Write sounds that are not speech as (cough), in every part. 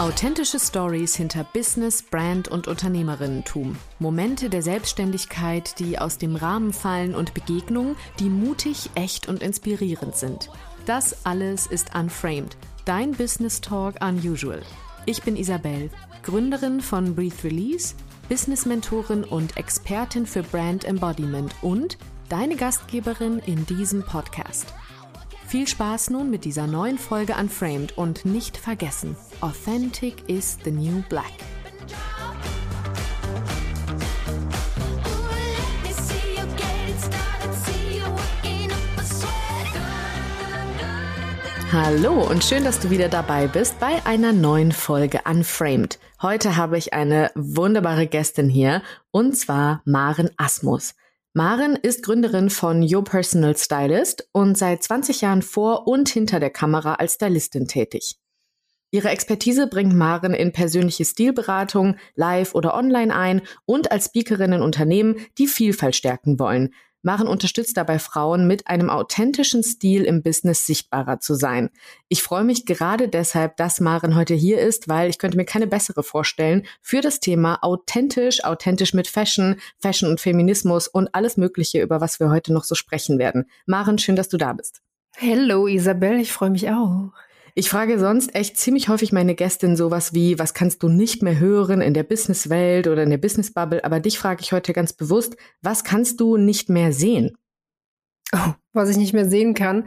Authentische Stories hinter Business, Brand und Unternehmerinnentum. Momente der Selbstständigkeit, die aus dem Rahmen fallen und Begegnungen, die mutig, echt und inspirierend sind. Das alles ist Unframed, dein Business Talk Unusual. Ich bin Isabel, Gründerin von Breathe Release, Business-Mentorin und Expertin für Brand Embodiment und deine Gastgeberin in diesem Podcast. Viel Spaß nun mit dieser neuen Folge Unframed und nicht vergessen, Authentic is the new black. Hallo und schön, dass du wieder dabei bist bei einer neuen Folge Unframed. Heute habe ich eine wunderbare Gästin hier und zwar Maren Asmus. Maren ist Gründerin von Your Personal Stylist und seit 20 Jahren vor und hinter der Kamera als Stylistin tätig. Ihre Expertise bringt Maren in persönliche Stilberatung, live oder online ein und als Speakerin in Unternehmen, die Vielfalt stärken wollen. Maren unterstützt dabei Frauen, mit einem authentischen Stil im Business sichtbarer zu sein. Ich freue mich gerade deshalb, dass Maren heute hier ist, weil ich könnte mir keine bessere vorstellen für das Thema authentisch, authentisch mit Fashion, Fashion und Feminismus und alles Mögliche, über was wir heute noch so sprechen werden. Maren, schön, dass du da bist. Hello Isabel, ich freue mich auch. Ich frage sonst echt ziemlich häufig meine Gästin sowas wie, was kannst du nicht mehr hören in der Businesswelt oder in der Businessbubble, aber dich frage ich heute ganz bewusst, was kannst du nicht mehr sehen? Oh, was ich nicht mehr sehen kann.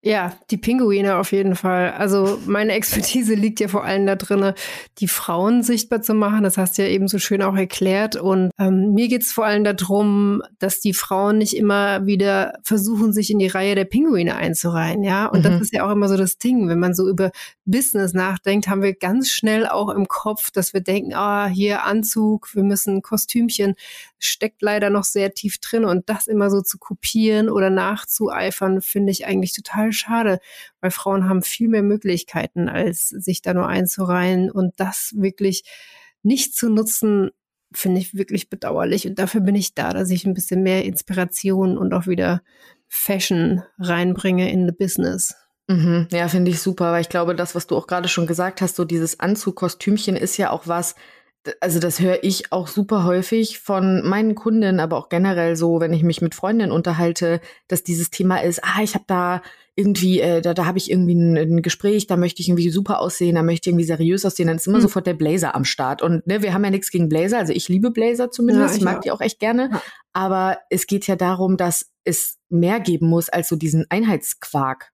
Ja, die Pinguine auf jeden Fall. Also meine Expertise (laughs) liegt ja vor allem da drinne, die Frauen sichtbar zu machen. Das hast du ja eben so schön auch erklärt. Und ähm, mir geht's vor allem darum, dass die Frauen nicht immer wieder versuchen, sich in die Reihe der Pinguine einzureihen. Ja, und Mhm. das ist ja auch immer so das Ding. Wenn man so über Business nachdenkt, haben wir ganz schnell auch im Kopf, dass wir denken, ah, hier Anzug, wir müssen Kostümchen, steckt leider noch sehr tief drin. Und das immer so zu kopieren oder nachzueifern, finde ich eigentlich total schade, weil Frauen haben viel mehr Möglichkeiten, als sich da nur einzureihen. Und das wirklich nicht zu nutzen, finde ich wirklich bedauerlich. Und dafür bin ich da, dass ich ein bisschen mehr Inspiration und auch wieder Fashion reinbringe in the Business. Mhm, ja, finde ich super, weil ich glaube, das, was du auch gerade schon gesagt hast, so dieses Anzugkostümchen ist ja auch was, also das höre ich auch super häufig von meinen Kunden, aber auch generell so, wenn ich mich mit Freundinnen unterhalte, dass dieses Thema ist, ah, ich habe da irgendwie, äh, da, da habe ich irgendwie ein, ein Gespräch, da möchte ich irgendwie super aussehen, da möchte ich irgendwie seriös aussehen, dann ist immer Hm. sofort der Blazer am Start. Und ne, wir haben ja nichts gegen Blazer, also ich liebe Blazer zumindest, Ja, ich ich mag auch. die auch echt gerne, Ja. aber es geht ja darum, dass es mehr geben muss als so diesen Einheitsquark.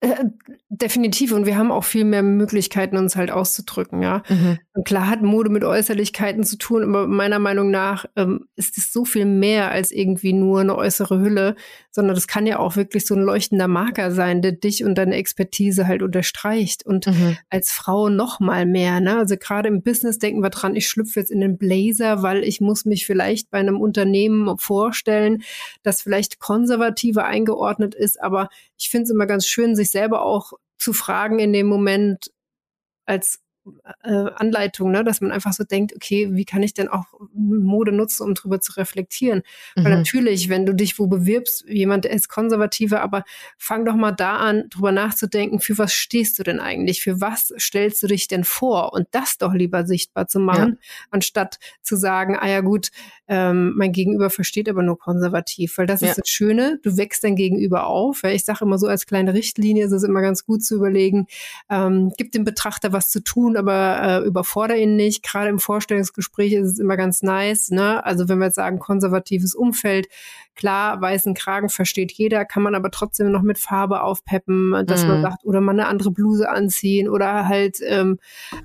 Äh, definitiv. Und wir haben auch viel mehr Möglichkeiten, uns halt auszudrücken, ja. Mhm. Und klar hat Mode mit Äußerlichkeiten zu tun, aber meiner Meinung nach ähm, ist es so viel mehr als irgendwie nur eine äußere Hülle, sondern das kann ja auch wirklich so ein leuchtender Marker sein, der dich und deine Expertise halt unterstreicht. Und Mhm. als Frau noch mal mehr. Ne? Also gerade im Business denken wir dran, ich schlüpfe jetzt in den Blazer, weil ich muss mich vielleicht bei einem Unternehmen vorstellen, das vielleicht konservativer eingeordnet ist. Aber ich finde es immer ganz schön, sich selber auch zu fragen in dem Moment als äh, Anleitung, ne? dass man einfach so denkt, okay, wie kann ich denn auch Mode nutzen, um drüber zu reflektieren? Weil Mhm. natürlich, wenn du dich wo bewirbst, jemand der ist konservativer, aber fang doch mal da an, drüber nachzudenken, für was stehst du denn eigentlich? Für was stellst du dich denn vor? Und das doch lieber sichtbar zu machen, anstatt zu sagen, ah ja gut, ähm, mein Gegenüber versteht aber nur konservativ. Weil das Ja. ist das Schöne, du wächst dein Gegenüber auf. Ja, Ich sage immer so, als kleine Richtlinie ist es immer ganz gut zu überlegen, ähm, gibt dem Betrachter was zu tun, aber äh, überfordere ihn nicht. Gerade im Vorstellungsgespräch ist es immer ganz nice. Ne? Also wenn wir jetzt sagen, konservatives Umfeld, klar, weißen Kragen versteht jeder, kann man aber trotzdem noch mit Farbe aufpeppen, dass man Mhm. sagt, oder mal eine andere Bluse anziehen oder halt ähm,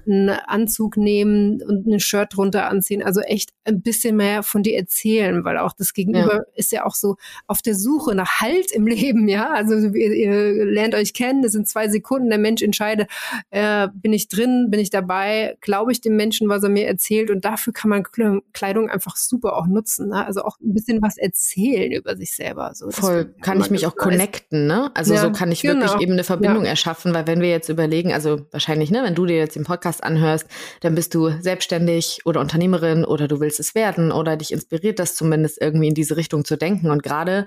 einen Anzug nehmen und ein Shirt drunter anziehen. Also echt ein bisschen mehr von dir erzählen, weil auch das Gegenüber ist ja auch so auf der Suche nach Halt im (laughs) Leben, ja. Also ihr, ihr lernt euch kennen, das sind zwei Sekunden, der Mensch entscheidet, äh, bin ich drin, bin ich dabei, glaube ich dem Menschen, was er mir erzählt und dafür kann man Kleidung einfach super auch nutzen. Ne? Also auch ein bisschen was erzählen über sich selber. So, Voll, kann ich mich auch connecten, ne? Also ja, so kann ich genau. wirklich eben eine Verbindung ja. erschaffen, weil wenn wir jetzt überlegen, also wahrscheinlich, ne, wenn du dir jetzt den Podcast anhörst, dann bist du selbstständig oder Unternehmerin oder du willst es werden oder dich inspiriert das zumindest irgendwie in diese Richtung zu denken und gerade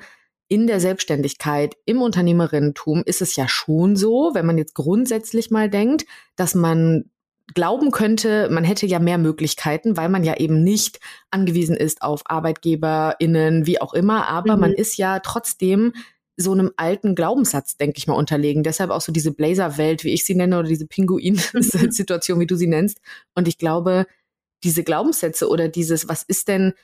in der Selbstständigkeit, im Unternehmerinnentum ist es ja schon so, wenn man jetzt grundsätzlich mal denkt, dass man glauben könnte, man hätte ja mehr Möglichkeiten, weil man ja eben nicht angewiesen ist auf ArbeitgeberInnen, wie auch immer, aber mhm. man ist ja trotzdem so einem alten Glaubenssatz, denke ich mal, unterlegen. Deshalb auch so diese Blazer-Welt, wie ich sie nenne, oder diese (laughs) Pinguin-Situation, wie du sie nennst. Und ich glaube, diese Glaubenssätze oder dieses, was ist denn,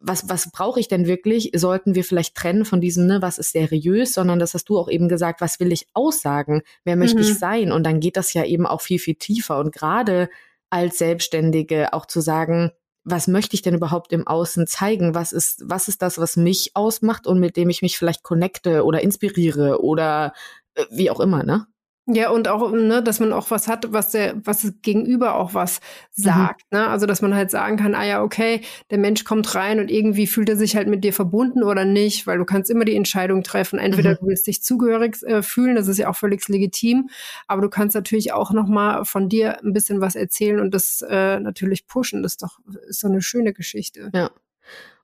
was, was brauche ich denn wirklich, sollten wir vielleicht trennen von diesem, ne, was ist seriös, sondern das hast du auch eben gesagt, was will ich aussagen, wer möchte mhm. ich sein? Und dann geht das ja eben auch viel, viel tiefer. Und gerade als Selbstständige auch zu sagen, was möchte ich denn überhaupt im Außen zeigen? Was ist, was ist das, was mich ausmacht und mit dem ich mich vielleicht connecte oder inspiriere oder äh, wie auch immer, ne? Ja, und auch, ne, dass man auch was hat, was der, was das Gegenüber auch was sagt, mhm. ne? Also, dass man halt sagen kann, ah ja, okay, der Mensch kommt rein und irgendwie fühlt er sich halt mit dir verbunden oder nicht, weil du kannst immer die Entscheidung treffen. Entweder mhm. du willst dich zugehörig äh, fühlen, das ist ja auch völlig legitim, aber du kannst natürlich auch nochmal von dir ein bisschen was erzählen und das äh, natürlich pushen. Das ist doch, ist so eine schöne Geschichte. Ja.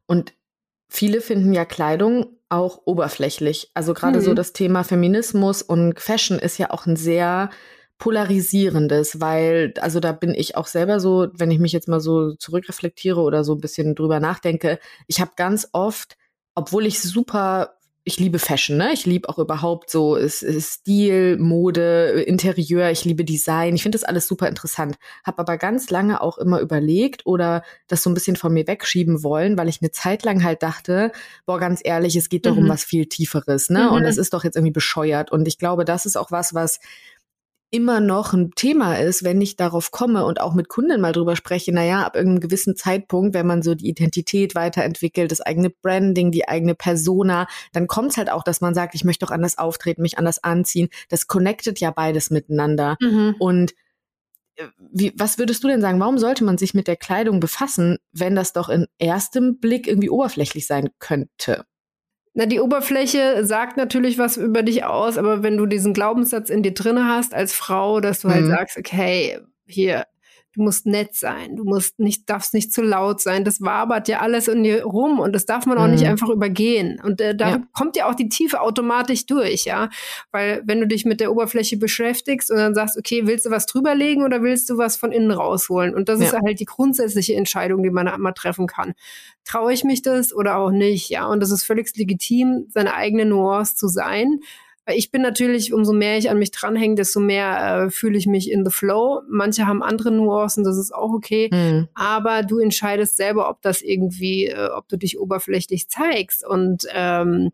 Und viele finden ja Kleidung auch oberflächlich. Also gerade mhm. so das Thema Feminismus und Fashion ist ja auch ein sehr polarisierendes, weil, also da bin ich auch selber so, wenn ich mich jetzt mal so zurückreflektiere oder so ein bisschen drüber nachdenke, ich habe ganz oft, obwohl ich super ich liebe Fashion, ne? Ich liebe auch überhaupt so Stil, Mode, Interieur, ich liebe Design. Ich finde das alles super interessant. Hab aber ganz lange auch immer überlegt oder das so ein bisschen von mir wegschieben wollen, weil ich eine Zeit lang halt dachte, boah, ganz ehrlich, es geht doch mhm. um was viel Tieferes, ne? Mhm. Und es ist doch jetzt irgendwie bescheuert. Und ich glaube, das ist auch was, was immer noch ein Thema ist, wenn ich darauf komme und auch mit Kunden mal drüber spreche, naja, ab irgendeinem gewissen Zeitpunkt, wenn man so die Identität weiterentwickelt, das eigene Branding, die eigene Persona, dann kommt es halt auch, dass man sagt, ich möchte doch anders auftreten, mich anders anziehen. Das connectet ja beides miteinander. Mhm. Und äh, wie, was würdest du denn sagen, warum sollte man sich mit der Kleidung befassen, wenn das doch in erstem Blick irgendwie oberflächlich sein könnte? Na, die Oberfläche sagt natürlich was über dich aus, aber wenn du diesen Glaubenssatz in dir drinne hast als Frau, dass du halt mhm. halt sagst, okay, hier, du musst nett sein, du musst nicht, darfst nicht zu laut sein. Das wabert ja alles in dir rum und das darf man auch mhm. nicht einfach übergehen. Und äh, da ja. kommt ja auch die Tiefe automatisch durch, ja. Weil wenn du dich mit der Oberfläche beschäftigst und dann sagst, okay, willst du was drüberlegen oder willst du was von innen rausholen? Und das ja. ist halt die grundsätzliche Entscheidung, die man mal treffen kann. Traue ich mich das oder auch nicht, ja. Und das ist völlig legitim, seine eigene Nuance zu sein. Ich bin natürlich, umso mehr ich an mich dranhänge, desto mehr äh, fühle ich mich in the flow. Manche haben andere Nuancen, das ist auch okay. Mhm. Aber du entscheidest selber, ob das irgendwie, äh, ob du dich oberflächlich zeigst. Und ähm,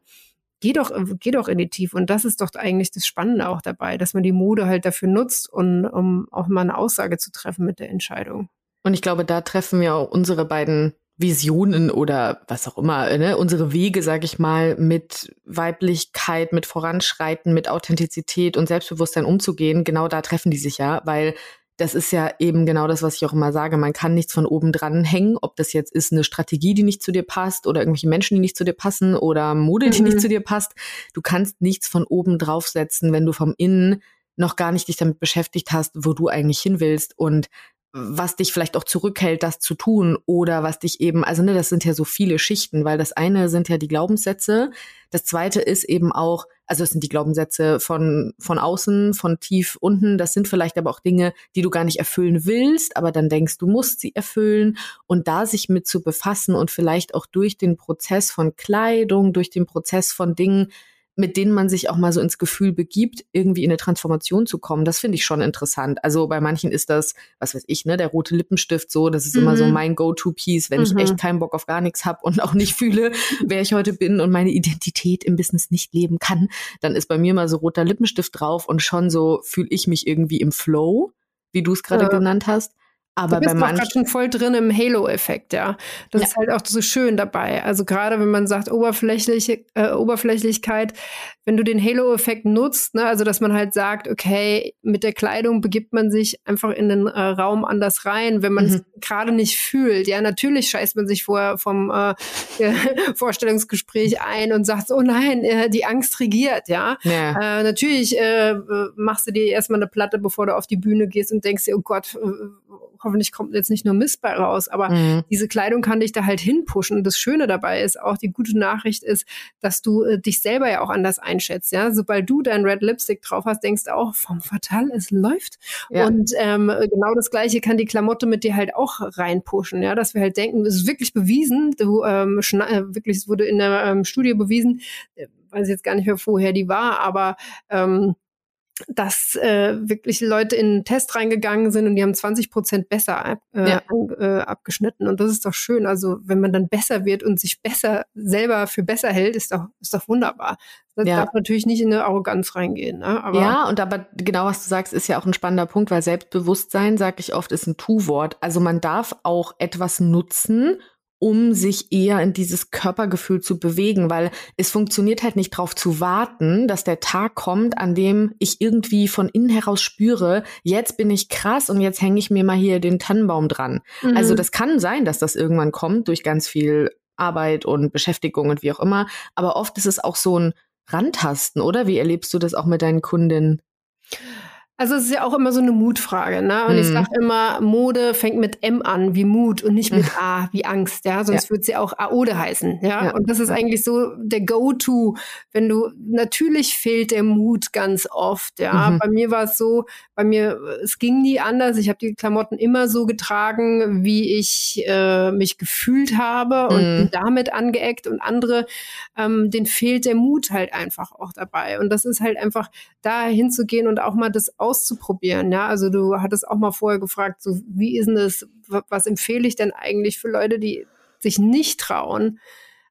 geh doch, geh doch in die Tiefe. Und das ist doch eigentlich das Spannende auch dabei, dass man die Mode halt dafür nutzt, und, um auch mal eine Aussage zu treffen mit der Entscheidung. Und ich glaube, da treffen wir auch unsere beiden Visionen oder was auch immer, ne, unsere Wege, sag ich mal, mit Weiblichkeit, mit Voranschreiten, mit Authentizität und Selbstbewusstsein umzugehen, genau da treffen die sich ja, weil das ist ja eben genau das, was ich auch immer sage. Man kann nichts von oben dran hängen, ob das jetzt ist eine Strategie, die nicht zu dir passt oder irgendwelche Menschen, die nicht zu dir passen oder Mode, die mhm. nicht zu dir passt. Du kannst nichts von oben draufsetzen, wenn du vom Innen noch gar nicht dich damit beschäftigt hast, wo du eigentlich hin willst. Und was dich vielleicht auch zurückhält, das zu tun oder was dich eben, also ne, das sind ja so viele Schichten, weil das eine sind ja die Glaubenssätze, das zweite ist eben auch, also es sind die Glaubenssätze von von außen, von tief unten, das sind vielleicht aber auch Dinge, die du gar nicht erfüllen willst, aber dann denkst, du musst sie erfüllen. Und da sich mit zu befassen und vielleicht auch durch den Prozess von Kleidung, durch den Prozess von Dingen mit denen man sich auch mal so ins Gefühl begibt, irgendwie in eine Transformation zu kommen. Das finde ich schon interessant. Also bei manchen ist das, was weiß ich, ne, der rote Lippenstift so, das ist mhm. immer so mhm. mein Go-To-Piece, wenn mhm. ich echt keinen Bock auf gar nichts habe und auch nicht (laughs) fühle, wer ich heute bin und meine Identität im Business nicht leben kann, dann ist bei mir mal so roter Lippenstift drauf und schon so fühle ich mich irgendwie im Flow, wie du es gerade ja. genannt hast. Aber du bist bei manchen schon voll drin im Halo-Effekt, ja. Das Ja. ist halt auch so schön dabei. Also gerade wenn man sagt oberflächliche äh, Oberflächlichkeit, wenn du den Halo-Effekt nutzt, ne, also dass man halt sagt, okay, mit der Kleidung begibt man sich einfach in den äh, Raum anders rein, wenn man es Mhm. gerade nicht fühlt. Ja, natürlich scheißt man sich vorher vom äh, (laughs) äh, Vorstellungsgespräch ein und sagt, oh nein, äh, die Angst regiert, ja. ja. Äh, natürlich machst du dir erstmal eine Platte, bevor du auf die Bühne gehst und denkst dir, oh Gott, hoffentlich kommt jetzt nicht nur Mist bei raus. Aber Mhm. diese Kleidung kann dich da halt hinpushen. Und das Schöne dabei ist auch, die gute Nachricht ist, dass du äh, dich selber ja auch anders einschätzt. Ja, sobald du dein Red Lipstick drauf hast, denkst du auch, vom Fatal, es läuft. Ja. Und ähm, genau das Gleiche kann die Klamotte mit dir halt auch reinpushen. Ja, dass wir halt denken, es ist wirklich bewiesen. Du ähm, äh, wirklich, es wurde in der ähm, Studie bewiesen. äh, Weiß jetzt gar nicht mehr, woher die war, aber ähm, dass äh, wirklich Leute in einen Test reingegangen sind und die haben 20 Prozent besser äh, Ja. äh, abgeschnitten. Und das ist doch schön. Also wenn man dann besser wird und sich besser selber für besser hält, ist doch, ist doch wunderbar. Das Ja. darf natürlich nicht in eine Arroganz reingehen. Ne? Aber ja, und aber genau was du sagst, ist ja auch ein spannender Punkt, weil Selbstbewusstsein, sage ich oft, ist ein Tu-Wort. Also man darf auch etwas nutzen, um sich eher in dieses Körpergefühl zu bewegen, weil es funktioniert halt nicht darauf zu warten, dass der Tag kommt, an dem ich irgendwie von innen heraus spüre, jetzt bin ich krass und jetzt hänge ich mir mal hier den Tannenbaum dran. Mhm. Also das kann sein, dass das irgendwann kommt durch ganz viel Arbeit und Beschäftigung und wie auch immer. Aber oft ist es auch so ein Randtasten, oder? Wie erlebst du das auch mit deinen Kundinnen? Also es ist ja auch immer so eine Mutfrage, ne? Und ich Mhm. sage immer, Mode fängt mit M an, wie Mut und nicht mit. A, wie Angst, ja. Sonst würde sie auch Aode heißen, ja? Ja. Und das ist eigentlich so der Go-To, wenn du, natürlich fehlt der Mut ganz oft, ja. Mhm. Bei mir war es so, bei mir, es ging nie anders. Ich habe die Klamotten immer so getragen, wie ich äh, mich gefühlt habe und Mhm. bin damit angeeckt und andere, ähm, denen fehlt der Mut halt einfach auch dabei. Und das ist halt einfach, da hinzugehen und auch mal das auszuprobieren. Ja, also du hattest auch mal vorher gefragt, so wie ist denn das, wa- was empfehle ich denn eigentlich für Leute, die sich nicht trauen?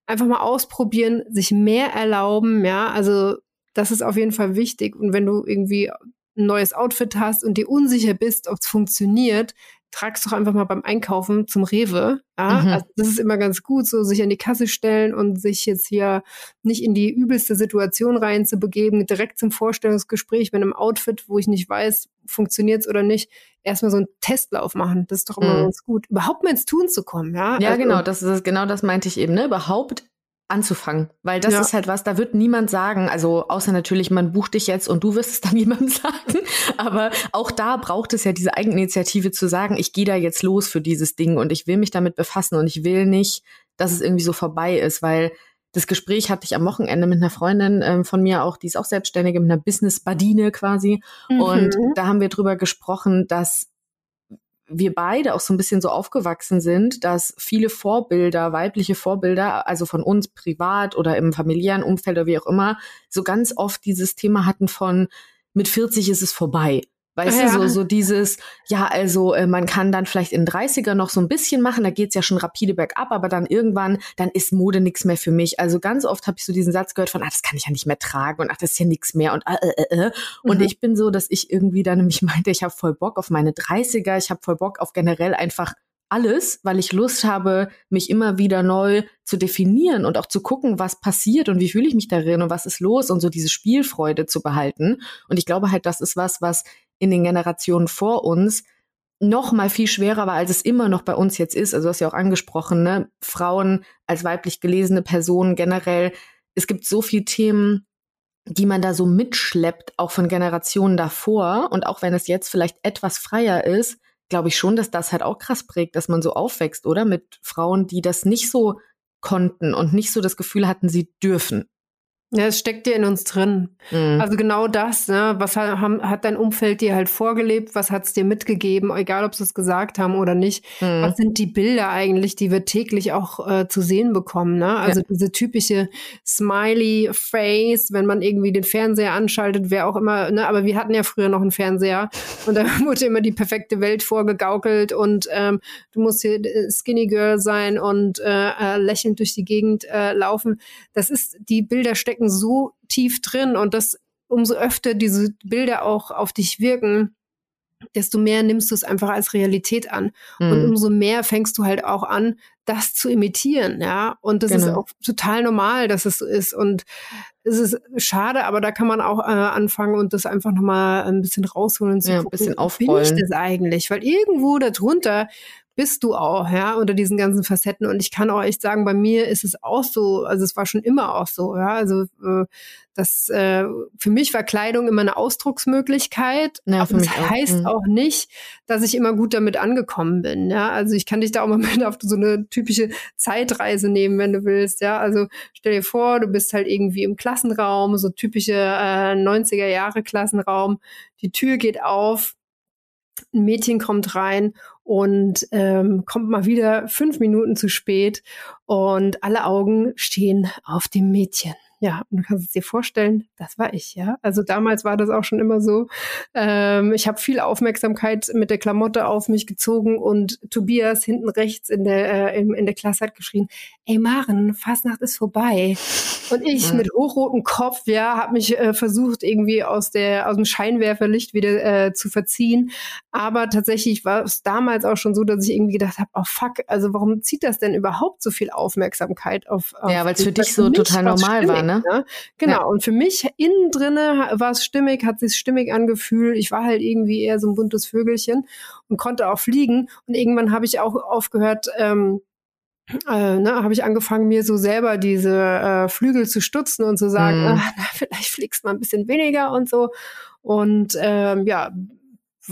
Einfach mal ausprobieren, sich mehr erlauben, ja, also das ist auf jeden Fall wichtig. Und wenn du irgendwie ein neues Outfit hast und dir unsicher bist, ob es funktioniert, trag's doch einfach mal beim Einkaufen zum Rewe. Ja? Mhm. Also das ist immer ganz gut, so sich an die Kasse stellen und sich jetzt hier nicht in die übelste Situation reinzubegeben, direkt zum Vorstellungsgespräch mit einem Outfit, wo ich nicht weiß, funktioniert's oder nicht, erstmal so einen Testlauf machen. Das ist doch immer Mhm. ganz gut. Überhaupt mal ins Tun zu kommen, ja. Ja, Also, genau, das ist genau das meinte ich eben, ne? Überhaupt anzufangen, weil das Ja. ist halt was, da wird niemand sagen, also außer natürlich, man bucht dich jetzt und du wirst es (laughs) dann jemandem sagen, aber auch da braucht es ja diese Eigeninitiative zu sagen, ich gehe da jetzt los für dieses Ding und ich will mich damit befassen und ich will nicht, dass es irgendwie so vorbei ist, weil das Gespräch hatte ich am Wochenende mit einer Freundin ähm, von mir auch, die ist auch Selbstständige, mit einer Business-Badine quasi. Und Mhm. da haben wir drüber gesprochen, dass wir beide auch so ein bisschen so aufgewachsen sind, dass viele Vorbilder, weibliche Vorbilder, also von uns privat oder im familiären Umfeld oder wie auch immer, so ganz oft dieses Thema hatten von mit 40 ist es vorbei. Weißt Ja. du, so, so dieses, ja, also äh, man kann dann vielleicht in 30er noch so ein bisschen machen, da geht's ja schon rapide bergab, aber dann irgendwann, dann ist Mode nichts mehr für mich. Also ganz oft habe ich so diesen Satz gehört von, ah, das kann ich ja nicht mehr tragen und ach, das ist ja nichts mehr und äh, äh, äh. Und Mhm. ich bin so, dass ich irgendwie dann nämlich (laughs) meinte, ich habe voll Bock auf meine 30er, ich habe voll Bock auf generell einfach alles, weil ich Lust habe, mich immer wieder neu zu definieren und auch zu gucken, was passiert und wie fühle ich mich darin und was ist los und so diese Spielfreude zu behalten. Und ich glaube halt, das ist was, was in den Generationen vor uns noch mal viel schwerer war, als es immer noch bei uns jetzt ist. Also du hast ja auch angesprochen, ne? Frauen als weiblich gelesene Personen generell. Es gibt so viele Themen, die man da so mitschleppt, auch von Generationen davor. Und auch wenn es jetzt vielleicht etwas freier ist, glaube ich schon, dass das halt auch krass prägt, dass man so aufwächst, oder? Mit Frauen, die das nicht so konnten und nicht so das Gefühl hatten, sie dürfen. Ja, es steckt dir in uns drin. Mhm. Also genau das, ne? was hat, haben, hat dein Umfeld dir halt vorgelebt, was hat's dir mitgegeben, egal ob sie es gesagt haben oder nicht. Mhm. Was sind die Bilder eigentlich, die wir täglich auch äh, zu sehen bekommen? Ne? Also Ja. diese typische Smiley Face, wenn man irgendwie den Fernseher anschaltet, wer auch immer, ne? aber wir hatten ja früher noch einen Fernseher (laughs) und da wurde immer die perfekte Welt vorgegaukelt und ähm, du musst hier äh, Skinny Girl sein und äh, äh, lächelnd durch die Gegend äh, laufen. Das ist, die Bilder stecken so tief drin und das umso öfter diese Bilder auch auf dich wirken, desto mehr nimmst du es einfach als Realität an. Und Mhm. umso mehr fängst du halt auch an, das zu imitieren, ja. Und das ist Genau. auch total normal, dass es so ist. Und es ist schade, aber da kann man auch äh, anfangen und das einfach nochmal ein bisschen rausholen und zu Ja, ein gucken, bisschen wie bin aufrollen. ich das eigentlich? Weil irgendwo darunter bist du auch, ja, unter diesen ganzen Facetten. Und ich kann auch echt sagen, bei mir ist es auch so, also es war schon immer auch so, ja. Also äh, das äh, für mich war Kleidung immer eine Ausdrucksmöglichkeit. Ja, aber das auch. heißt Mhm. auch nicht, dass ich immer gut damit angekommen bin. Ja, also ich kann dich da auch mal (laughs) mit auf so eine typische Zeitreise nehmen, wenn du willst. Ja, also stell dir vor, du bist halt irgendwie im Klassenraum, so typische äh, 90er Jahre Klassenraum. Die Tür geht auf, ein Mädchen kommt rein und ähm, kommt mal wieder fünf Minuten zu spät und alle Augen stehen auf dem Mädchen. Ja, und du kannst es dir vorstellen, das war ich, ja. Also damals war das auch schon immer so. Ähm, ich habe viel Aufmerksamkeit mit der Klamotte auf mich gezogen und Tobias hinten rechts in der, äh, in, in der Klasse hat geschrien, ey Maren, Fastnacht ist vorbei. Und ich Ja. mit hochrotem Kopf, ja, habe mich äh, versucht, irgendwie aus der aus dem Scheinwerferlicht wieder äh, zu verziehen. Aber tatsächlich war es damals auch schon so, dass ich irgendwie gedacht habe, oh fuck, also warum zieht das denn überhaupt so viel Aufmerksamkeit auf? auf Ja, weil's für mich? dich so total normal war, ne? Genau. Ja. Und für mich innen drinne war es stimmig, hat sich stimmig angefühlt. Ich war halt irgendwie eher so ein buntes Vögelchen und konnte auch fliegen. Und irgendwann habe ich auch aufgehört, ähm, äh, ne, habe ich angefangen, mir so selber diese äh, Flügel zu stutzen und zu sagen, Mhm. ah, na, vielleicht fliegst mal ein bisschen weniger und so. Und ähm, ja,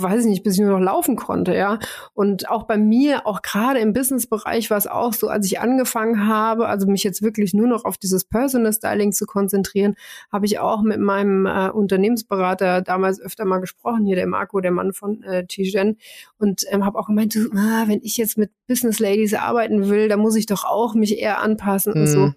weiß ich nicht, bis ich nur noch laufen konnte, ja. Und auch bei mir, auch gerade im Businessbereich war es auch so, als ich angefangen habe, also mich jetzt wirklich nur noch auf dieses Personal Styling zu konzentrieren, habe ich auch mit meinem äh, Unternehmensberater damals öfter mal gesprochen, hier der Marco, der Mann von äh, Tijen, und ähm, habe auch gemeint, ah, wenn ich jetzt mit Business Ladies arbeiten will, dann muss ich doch auch mich eher anpassen und so.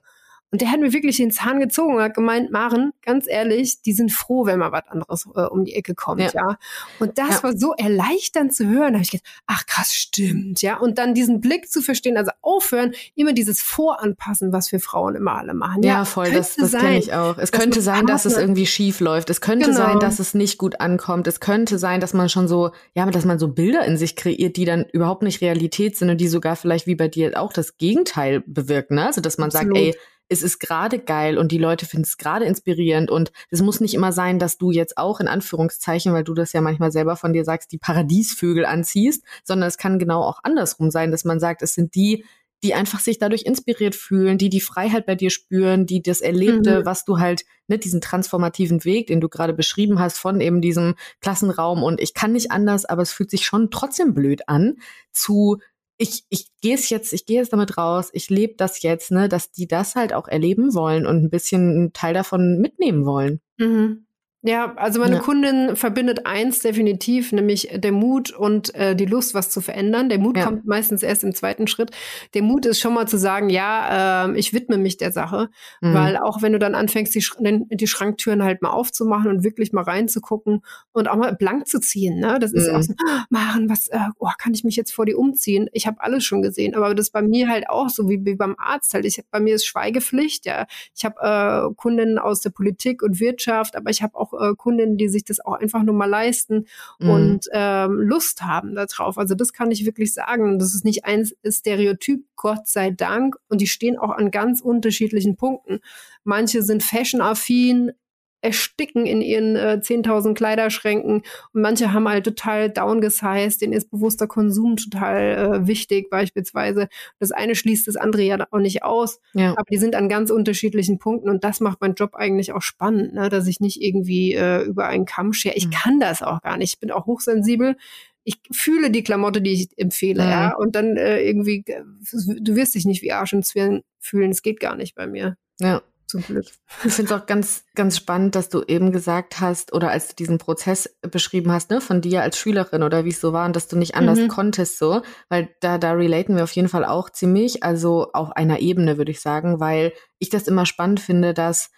Und der hat mir wirklich den Zahn gezogen und hat gemeint, Maren, ganz ehrlich, die sind froh, wenn mal was anderes äh, um die Ecke kommt, ja. Ja. Und das Ja. war so erleichternd zu hören. Da habe ich gedacht, ach krass, stimmt, ja. Und dann diesen Blick zu verstehen, also aufhören, immer dieses Voranpassen, was wir Frauen immer alle machen. Ja, voll, das, das kenne ich auch. Es könnte sein, dass es irgendwie schief läuft. Es könnte Genau. sein, dass es nicht gut ankommt. Es könnte sein, dass man schon so, ja, dass man so Bilder in sich kreiert, die dann überhaupt nicht Realität sind und die sogar vielleicht wie bei dir auch das Gegenteil bewirken. Ne? Also, dass man Absolut. sagt, ey, es ist gerade geil und die Leute finden es gerade inspirierend und es muss nicht immer sein, dass du jetzt auch in Anführungszeichen, weil du das ja manchmal selber von dir sagst, die Paradiesvögel anziehst, sondern es kann genau auch andersrum sein, dass man sagt, es sind die, die einfach sich dadurch inspiriert fühlen, die die Freiheit bei dir spüren, die das Erlebte, Mhm. was du halt, ne, diesen transformativen Weg, den du gerade beschrieben hast, von eben diesem Klassenraum und ich kann nicht anders, aber es fühlt sich schon trotzdem blöd an, zu ich, ich gehe es jetzt, ich gehe jetzt damit raus, ich lebe das jetzt, ne, dass die das halt auch erleben wollen und ein bisschen einen Teil davon mitnehmen wollen. Mhm. Ja, also meine Ja. Kundin verbindet eins definitiv, nämlich der Mut und äh, die Lust, was zu verändern. Der Mut Ja. kommt meistens erst im zweiten Schritt. Der Mut ist schon mal zu sagen, ja, ähm, ich widme mich der Sache, Mhm. weil auch wenn du dann anfängst, die, Sch die Schranktüren halt mal aufzumachen und wirklich mal reinzugucken und auch mal blank zu ziehen, ne? Das ist ja auch Mhm. so, "Ah, Maren, was, äh, oh, kann ich mich jetzt vor die umziehen? Ich habe alles schon gesehen, aber das ist bei mir halt auch so wie, wie beim Arzt halt. Ich, bei mir ist Schweigepflicht, ja. Ich habe äh, Kundinnen aus der Politik und Wirtschaft, aber ich habe auch äh, Kundinnen, die sich das auch einfach nur mal leisten Mhm. und ähm, Lust haben darauf. Also das kann ich wirklich sagen. Das ist nicht ein Stereotyp, Gott sei Dank. Und die stehen auch an ganz unterschiedlichen Punkten. Manche sind fashion-affin, ersticken in ihren äh, 10.000 Kleiderschränken und manche haben halt total downgesized, denen ist bewusster Konsum total äh, wichtig beispielsweise. Das eine schließt das andere ja auch nicht aus, ja. aber die sind an ganz unterschiedlichen Punkten und das macht meinen Job eigentlich auch spannend, ne? dass ich nicht irgendwie äh, über einen Kamm schere. Ich Mhm. kann das auch gar nicht. Ich bin auch hochsensibel. Ich fühle die Klamotte, die ich empfehle, Mhm. ja. Und dann äh, irgendwie, äh, du wirst dich nicht wie Arsch und Zwirn fühlen. Es geht gar nicht bei mir, ja. Zum Glück. Ich finde es auch ganz, ganz spannend, dass du eben gesagt hast, oder als du diesen Prozess beschrieben hast, ne, von dir als Schülerin oder wie es so war und dass du nicht anders Mhm. konntest, so, weil da, da relaten wir auf jeden Fall auch ziemlich, also auf einer Ebene, würde ich sagen, weil ich das immer spannend finde, dass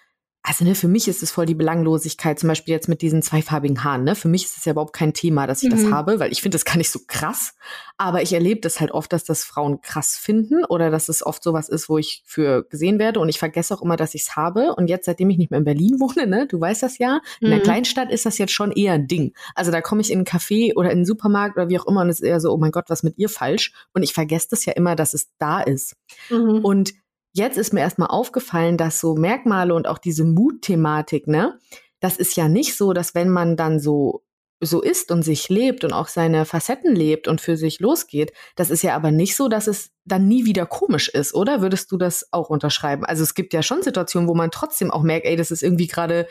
also ne, für mich ist es voll die Belanglosigkeit, zum Beispiel jetzt mit diesen zweifarbigen Haaren. Ne? Für mich ist es ja überhaupt kein Thema, dass ich Mhm. das habe, weil ich finde das gar nicht so krass. Aber ich erlebe das halt oft, dass das Frauen krass finden oder dass es oft sowas ist, wo ich für gesehen werde und ich vergesse auch immer, dass ich es habe. Und jetzt, seitdem ich nicht mehr in Berlin wohne, ne, du weißt das ja, in der Mhm. Kleinstadt ist das jetzt schon eher ein Ding. Also da komme ich in einen Café oder in einen Supermarkt oder wie auch immer und es ist eher so, oh mein Gott, was mit ihr falsch? Und ich vergesse das ja immer, dass es da ist. Mhm. Und jetzt ist mir erstmal aufgefallen, dass so Merkmale und auch diese Mutthematik, ne, das ist ja nicht so, dass wenn man dann so so ist und sich lebt und auch seine Facetten lebt und für sich losgeht, das ist ja aber nicht so, dass es dann nie wieder komisch ist, oder? Würdest du das auch unterschreiben? Also es gibt ja schon Situationen, wo man trotzdem auch merkt, ey, das ist irgendwie gerade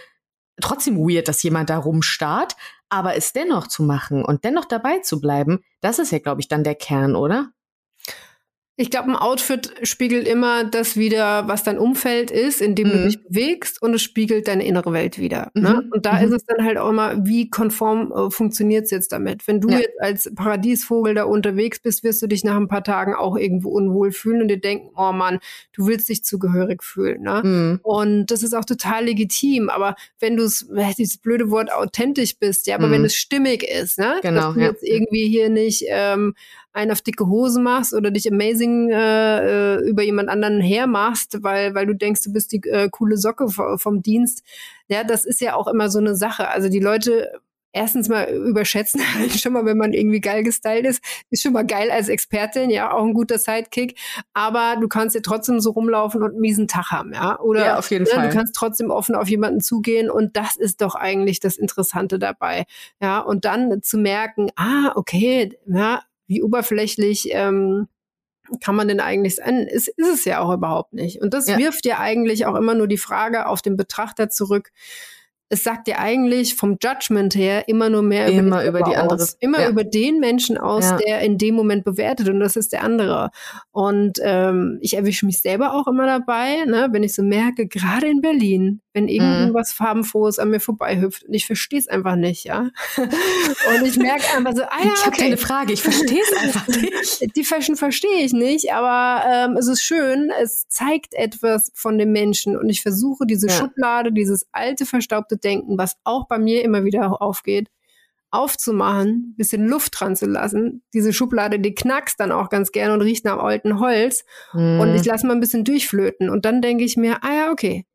trotzdem weird, dass jemand da rumstarrt, aber es dennoch zu machen und dennoch dabei zu bleiben, das ist ja, glaube ich, dann der Kern, oder? Ich glaube, ein Outfit spiegelt immer das wieder, was dein Umfeld ist, in dem du Mhm. dich bewegst, und es spiegelt deine innere Welt wieder. Ne? Mhm. Und da Mhm. ist es dann halt auch immer, wie konform äh, funktioniert es jetzt damit? Wenn du Ja. jetzt als Paradiesvogel da unterwegs bist, wirst du dich nach ein paar Tagen auch irgendwo unwohl fühlen und dir denken, oh Mann, du willst dich zugehörig fühlen. Ne? Mhm. Und das ist auch total legitim. Aber wenn du es, dieses blöde Wort authentisch bist, ja, aber wenn Mhm. es stimmig ist, ne, Genau, dass du ja. jetzt irgendwie hier nicht ähm, einen auf dicke Hose machst oder dich amazing äh, äh, über jemand anderen hermachst, weil weil du denkst, du bist die äh, coole Socke vo- vom Dienst. Ja, das ist ja auch immer so eine Sache. Also die Leute erstens mal überschätzen (laughs) halt schon mal, wenn man irgendwie geil gestylt ist, ist schon mal geil als Expertin, ja, auch ein guter Sidekick. Aber du kannst ja trotzdem so rumlaufen und einen miesen Tag haben, ja. Oder Ja, auf jeden ne, Fall. du kannst trotzdem offen auf jemanden zugehen und das ist doch eigentlich das Interessante dabei. Ja, und dann zu merken, ah, okay, ja, wie oberflächlich ähm, kann man denn eigentlich sein? Ist, ist es ja auch überhaupt nicht. Und das Ja. wirft ja eigentlich auch immer nur die Frage auf den Betrachter zurück. Es sagt ja eigentlich vom Judgment her immer nur mehr Immer über, über die aus. andere. Immer Ja. über den Menschen aus, Ja. der in dem Moment bewertet und das ist der andere. Und ähm, ich erwische mich selber auch immer dabei, ne, wenn ich so merke, gerade in Berlin, wenn Mhm. irgendwas farbenfrohes an mir vorbeihüpft und ich verstehe es einfach nicht, ja. (laughs) und ich merke einfach so, ah ja, Ich habe okay. eine Frage, ich verstehe es einfach (laughs) nicht. Die Fashion verstehe ich nicht, aber ähm, es ist schön, es zeigt etwas von dem Menschen und ich versuche diese Ja. Schublade, dieses alte, verstaubte Denken, was auch bei mir immer wieder aufgeht, aufzumachen, bisschen Luft dran zu lassen. Diese Schublade, die knackst dann auch ganz gerne und riecht nach altem Holz und Mhm. ich lasse mal ein bisschen durchflöten und dann denke ich mir, ah ja, okay,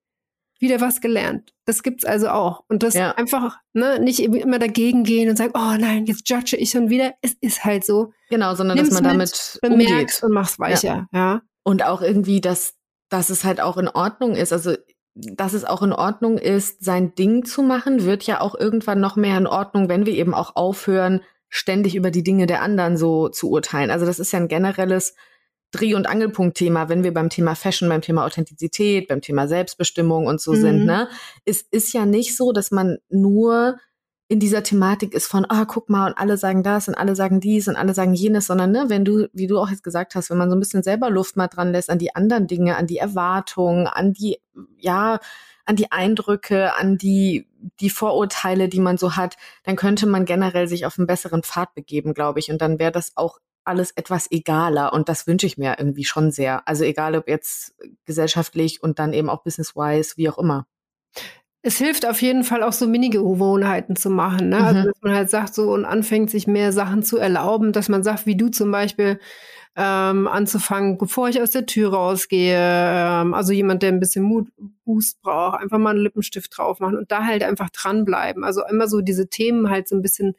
wieder was gelernt. Das gibt's also auch. Und das Ja. einfach, ne, nicht immer dagegen gehen und sagen, oh nein, jetzt judge ich schon wieder. Es ist halt so. Genau, sondern Nimm's dass man mit, damit bemerkst umgeht. und mach's weicher, ja. Und auch irgendwie, dass, dass es halt auch in Ordnung ist. Also, dass es auch in Ordnung ist, sein Ding zu machen, wird ja auch irgendwann noch mehr in Ordnung, wenn wir eben auch aufhören, ständig über die Dinge der anderen so zu urteilen. Also, das ist ja ein generelles Dreh- und Angelpunktthema, wenn wir beim Thema Fashion, beim Thema Authentizität, beim Thema Selbstbestimmung und so Mhm. sind. Ne? Es ist ja nicht so, dass man nur in dieser Thematik ist von, ah, guck mal, und alle sagen das und alle sagen dies und alle sagen jenes, sondern ne, wenn du, wie du auch jetzt gesagt hast, wenn man so ein bisschen selber Luft mal dran lässt an die anderen Dinge, an die Erwartungen, an die, ja, an die Eindrücke, an die, die Vorurteile, die man so hat, dann könnte man generell sich auf einen besseren Pfad begeben, glaube ich. Und dann wäre das auch alles etwas egaler. Und das wünsche ich mir irgendwie schon sehr. Also egal ob jetzt gesellschaftlich und dann eben auch business-wise, wie auch immer. Es hilft auf jeden Fall auch so Mini-Gewohnheiten zu machen, ne? Also, Mhm. dass man halt sagt so und anfängt, sich mehr Sachen zu erlauben, dass man sagt, wie du zum Beispiel, ähm, anzufangen, bevor ich aus der Tür rausgehe, ähm, also jemand, der ein bisschen Mut-Boost braucht, einfach mal einen Lippenstift drauf machen und da halt einfach dranbleiben. Also immer so diese Themen halt so ein bisschen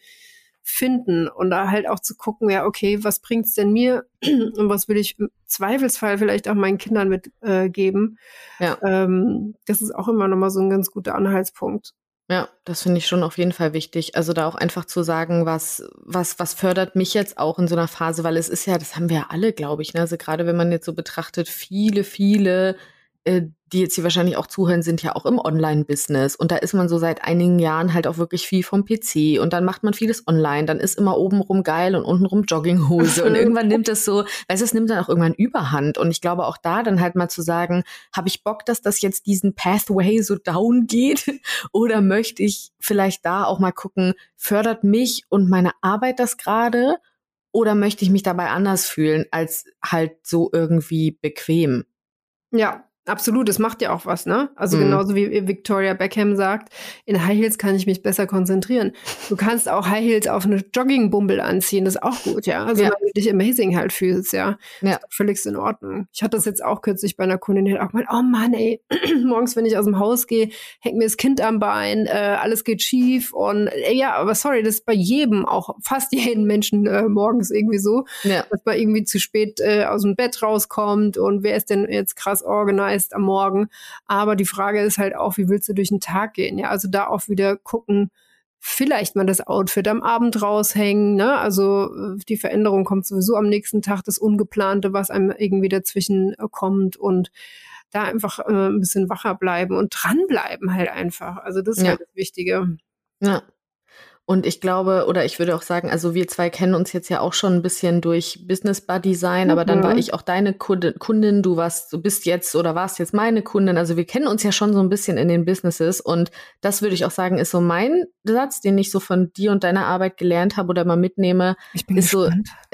finden und da halt auch zu gucken, ja, okay, was bringt's denn mir (clears throat) und was will ich im Zweifelsfall vielleicht auch meinen Kindern mitgeben. Äh. Ja. ähm, das ist auch immer nochmal so ein ganz guter Anhaltspunkt. Ja, das finde ich schon auf jeden Fall wichtig. Also da auch einfach zu sagen, was, was, was fördert mich jetzt auch in so einer Phase, weil es ist ja, das haben wir ja alle, glaube ich. Ne? Also gerade wenn man jetzt so betrachtet, viele, viele, äh, die jetzt hier wahrscheinlich auch zuhören, sind ja auch im Online-Business. Und da ist man so seit einigen Jahren halt auch wirklich viel vom PC. Und dann macht man vieles online. Dann ist immer obenrum geil und untenrum Jogginghose. Und (laughs) irgendwann nimmt es so, weißt du, es nimmt dann auch irgendwann Überhand. Und ich glaube auch da dann halt mal zu sagen, habe ich Bock, dass das jetzt diesen Pathway so down geht? (laughs) Oder möchte ich vielleicht da auch mal gucken, fördert mich und meine Arbeit das gerade? Oder möchte ich mich dabei anders fühlen als halt so irgendwie bequem? Ja, Absolut, es macht ja auch was, ne? Also Mhm. genauso wie Victoria Beckham sagt, in High Heels kann ich mich besser konzentrieren. Du kannst auch High Heels auf eine Joggingbumbel anziehen, das ist auch gut, ja. Also Ja. wenn du dich amazing halt fühlst, ja. Ja. Völlig in Ordnung. Ich hatte das jetzt auch kürzlich bei einer Kundin, die hat auch gemeint, oh Mann, ey, (clears throat) morgens, wenn ich aus dem Haus gehe, hängt mir das Kind am Bein, äh, alles geht schief und äh, ja, aber sorry, das ist bei jedem, auch fast (laughs) jedem Menschen äh, morgens irgendwie so Ja. dass man irgendwie zu spät äh, aus dem Bett rauskommt und wer ist denn jetzt krass organisiert am Morgen. Aber die Frage ist halt auch, wie willst du durch den Tag gehen? Ja, also da auch wieder gucken, vielleicht mal das Outfit am Abend raushängen. Ne? Also äh, die Veränderung kommt sowieso am nächsten Tag, das Ungeplante, was einem irgendwie dazwischen äh, kommt und da einfach äh, ein bisschen wacher bleiben und dranbleiben halt einfach. Also das ist Ja. halt das Wichtige. Ja. Und ich glaube, oder ich würde auch sagen, also wir zwei kennen uns jetzt ja auch schon ein bisschen durch Business Buddy sein, aber dann Mhm. war ich auch deine Kundin, du warst, du bist jetzt oder warst jetzt meine Kundin. Also wir kennen uns ja schon so ein bisschen in den Businesses und das würde ich auch sagen, ist so mein Satz, den ich so von dir und deiner Arbeit gelernt habe oder mal mitnehme. Ich bin Ist so- gespannt. (laughs)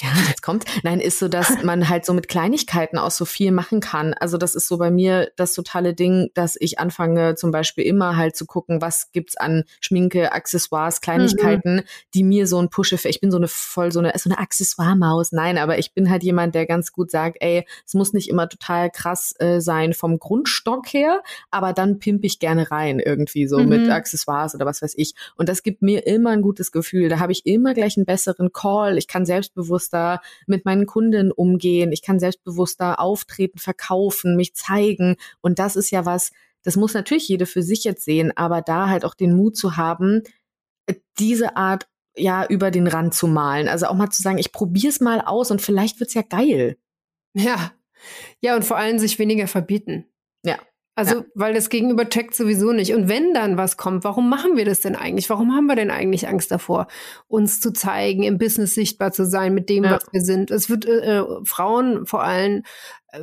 ja, jetzt kommt. Nein, ist so, dass man halt so mit Kleinigkeiten auch so viel machen kann. Also das ist so bei mir das totale Ding, dass ich anfange zum Beispiel immer halt zu gucken, was gibt's an Schminke, Accessoires, Kleinigkeiten, die mir so ein Pushe für. Ich bin so eine voll so eine so eine Accessoire-Maus. Nein, aber ich bin halt jemand, der ganz gut sagt, ey, es muss nicht immer total krass äh, sein vom Grundstock her, aber dann pimp ich gerne rein irgendwie so Mhm. mit Accessoires oder was weiß ich. Und das gibt mir immer ein gutes Gefühl. Da habe ich immer gleich einen besseren Call. Ich kann selbstbewusster mit meinen Kunden umgehen. Ich kann selbstbewusster auftreten, verkaufen, mich zeigen. Und das ist ja was, das muss natürlich jede für sich jetzt sehen, aber da halt auch den Mut zu haben, diese Art ja über den Rand zu malen. Also auch mal zu sagen, ich probiere es mal aus und vielleicht wird's ja geil. Ja. Ja, und vor allem sich weniger verbieten. Ja. Also, weil das Gegenüber checkt sowieso nicht. Und wenn dann was kommt, warum machen wir das denn eigentlich? Warum haben wir denn eigentlich Angst davor, uns zu zeigen, im Business sichtbar zu sein mit dem, Ja. was wir sind? Es wird äh, äh, Frauen vor allem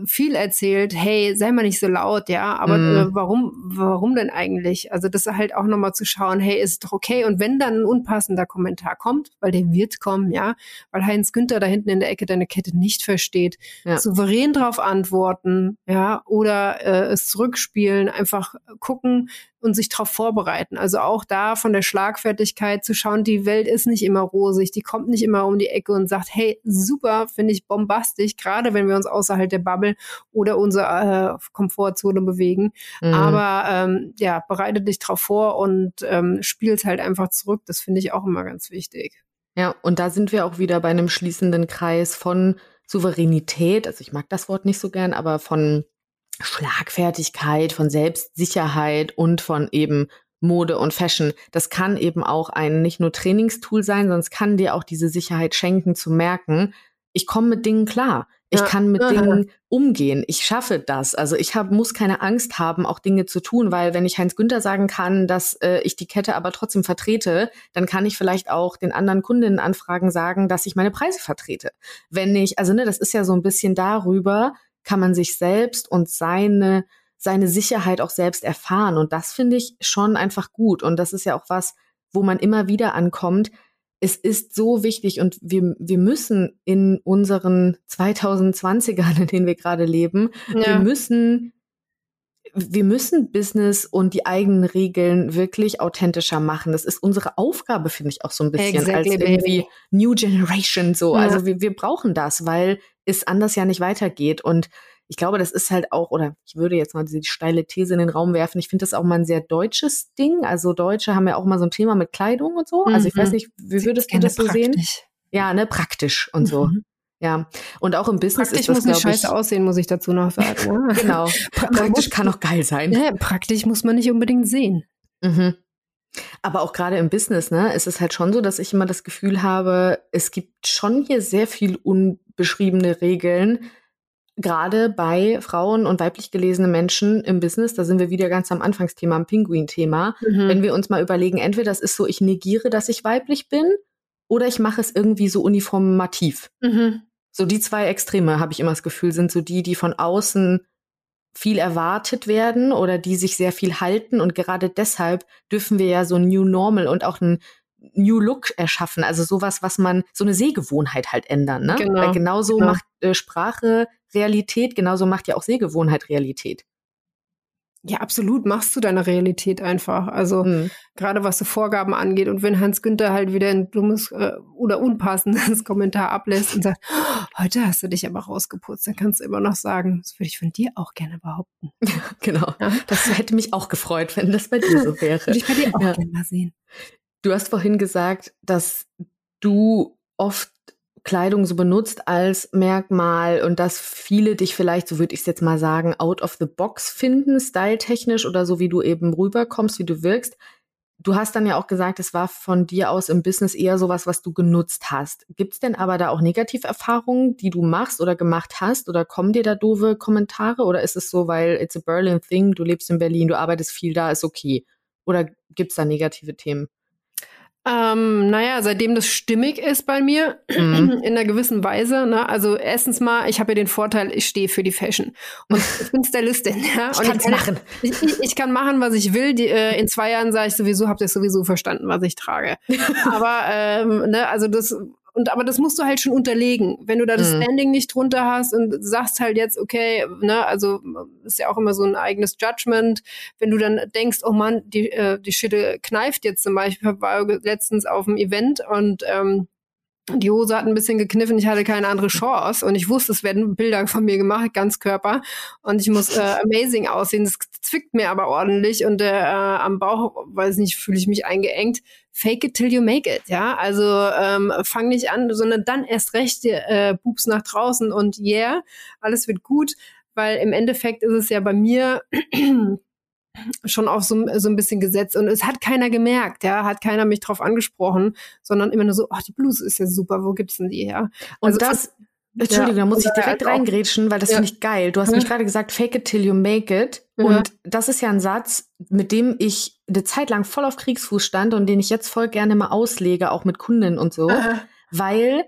viel erzählt, hey, sei mal nicht so laut, ja, aber äh, warum, warum denn eigentlich? Also das halt auch nochmal zu schauen, hey, ist doch okay. Und wenn dann ein unpassender Kommentar kommt, weil der wird kommen, ja, weil Heinz Günther da hinten in der Ecke deine Kette nicht versteht, Ja. souverän drauf antworten, ja, oder äh, es zurückspielen, einfach gucken und sich darauf vorbereiten. Also auch da von der Schlagfertigkeit zu schauen, die Welt ist nicht immer rosig, die kommt nicht immer um die Ecke und sagt, hey, super, finde ich bombastisch, gerade wenn wir uns außerhalb der Bubble oder unsere äh, Komfortzone bewegen. Mhm. Aber ähm, ja, bereite dich drauf vor und ähm, spiel's halt einfach zurück. Das finde ich auch immer ganz wichtig. Ja, und da sind wir auch wieder bei einem schließenden Kreis von Souveränität. Also ich mag das Wort nicht so gern, aber von Schlagfertigkeit, von Selbstsicherheit und von eben Mode und Fashion. Das kann eben auch ein nicht nur Trainingstool sein, sondern es kann dir auch diese Sicherheit schenken, zu merken, ich komme mit Dingen klar. Ich Ja. kann mit Aha. Dingen umgehen. Ich schaffe das. Also ich hab, muss keine Angst haben, auch Dinge zu tun, weil wenn ich Heinz Günther sagen kann, dass äh, ich die Kette aber trotzdem vertrete, dann kann ich vielleicht auch den anderen Kundinnenanfragen sagen, dass ich meine Preise vertrete. Wenn ich, also ne, das ist ja so ein bisschen darüber, kann man sich selbst und seine seine Sicherheit auch selbst erfahren. Und das finde ich schon einfach gut. Und das ist ja auch was, wo man immer wieder ankommt. Es ist so wichtig und wir, wir müssen in unseren 2020ern, in denen wir gerade leben, wir müssen, wir müssen Business und die eigenen Regeln wirklich authentischer machen. Das ist unsere Aufgabe, finde ich auch so ein bisschen Exactly, als baby. irgendwie New Generation so. Ja. Also wir, wir brauchen das, weil es anders ja nicht weitergeht. Und ich glaube, das ist halt auch, oder ich würde jetzt mal diese steile These in den Raum werfen. Ich finde das auch mal ein sehr deutsches Ding. Also Deutsche haben ja auch mal so ein Thema mit Kleidung und so. Also ich Mhm. weiß nicht, wie würdest du das so sehen? praktisch. Ja, ne, praktisch und so. Mhm. Ja. Und auch im Business Praktisch ist das, muss nicht glaube ich. scheiße aussehen, muss ich dazu noch sagen. (laughs) ne? Genau. Pra- Praktisch kann auch geil sein. Ja, praktisch muss man nicht unbedingt sehen. Mhm. Aber auch gerade im Business, ne, ist es halt schon so, dass ich immer das Gefühl habe, es gibt schon hier sehr viel unbeschriebene Regeln, gerade bei Frauen und weiblich gelesene Menschen im Business. Da sind wir wieder ganz am Anfangsthema, am Pinguin-Thema. Mhm. Wenn wir uns mal überlegen, entweder das ist so, ich negiere, dass ich weiblich bin, oder ich mache es irgendwie so uniformativ. Mhm. So die zwei Extreme, habe ich immer das Gefühl, sind so die, die von außen viel erwartet werden oder die sich sehr viel halten. Und gerade deshalb dürfen wir ja so ein New Normal und auch ein New Look erschaffen. Also sowas, was man, so eine Sehgewohnheit halt ändern. Ne? Genau, Weil genauso genau. macht äh, Sprache Realität, genauso macht ja auch Sehgewohnheit Realität. Ja, absolut. Machst du deine Realität einfach. Also Mhm. gerade was so Vorgaben angeht. Und wenn Hans Günther halt wieder ein dummes äh, oder unpassendes (laughs) Kommentar ablässt und sagt, "Oh, heute hast du dich aber rausgeputzt, dann kannst du immer noch sagen, das würde ich von dir auch gerne behaupten. (laughs) Genau. Ja. Das hätte mich auch gefreut, wenn das bei dir so (laughs) wäre. Würde ich bei dir auch Ja. gerne mal sehen. Du hast vorhin gesagt, dass du oft Kleidung so benutzt als Merkmal und dass viele dich vielleicht, so würde ich es jetzt mal sagen, out of the box finden, styletechnisch oder so, wie du eben rüberkommst, wie du wirkst. Du hast dann ja auch gesagt, es war von dir aus im Business eher sowas, was du genutzt hast. Gibt es denn aber da auch Negativerfahrungen, die du machst oder gemacht hast? Oder kommen dir da doofe Kommentare? Oder ist es so, weil it's a Berlin thing, du lebst in Berlin, du arbeitest viel da, ist okay? Oder gibt es da negative Themen? Ähm, naja, seitdem das stimmig ist bei mir, Mhm. (clears throat) in einer gewissen Weise, ne? Also erstens mal, ich habe ja den Vorteil, ich stehe für die Fashion. Und ich bin Stylistin, ja. (laughs) Ich kann's kann, machen. Ich, ich, ich kann machen, was ich will. Die, äh, in zwei Jahren sage ich sowieso, habt ihr sowieso verstanden, was ich trage. (laughs) aber ähm, ne, also das und aber das musst du halt schon unterlegen. Wenn du da das Mhm. Standing nicht drunter hast und sagst halt jetzt, okay, ne, also ist ja auch immer so ein eigenes Judgment. Wenn du dann denkst, oh Mann, die, äh, die Schitte kneift jetzt zum Beispiel, Ich war letztens auf dem Event und ähm, die Hose hat ein bisschen gekniffen, ich hatte keine andere Chance und ich wusste, es werden Bilder von mir gemacht, ganz Körper und ich muss äh, amazing aussehen. Das zwickt mir aber ordentlich und äh, am Bauch, weiß nicht, fühle ich mich eingeengt. Fake it till you make it, ja. Also ähm, fang nicht an, sondern dann erst recht äh, Boobs nach draußen und yeah, alles wird gut, weil im Endeffekt ist es ja bei mir schon auch so, so ein bisschen gesetzt und es hat keiner gemerkt, ja, hat keiner mich drauf angesprochen, sondern immer nur so, ach, die Bluse ist ja super, wo gibt's denn die her? Und Also das, Entschuldigung, da muss ich direkt halt reingrätschen, weil das Ja. finde ich geil. Du hast Ja. mich gerade gesagt, fake it till you make it. Ja. Und das ist ja ein Satz, mit dem ich eine Zeit lang voll auf Kriegsfuß stand und den ich jetzt voll gerne mal auslege, auch mit Kunden und so, Aha. weil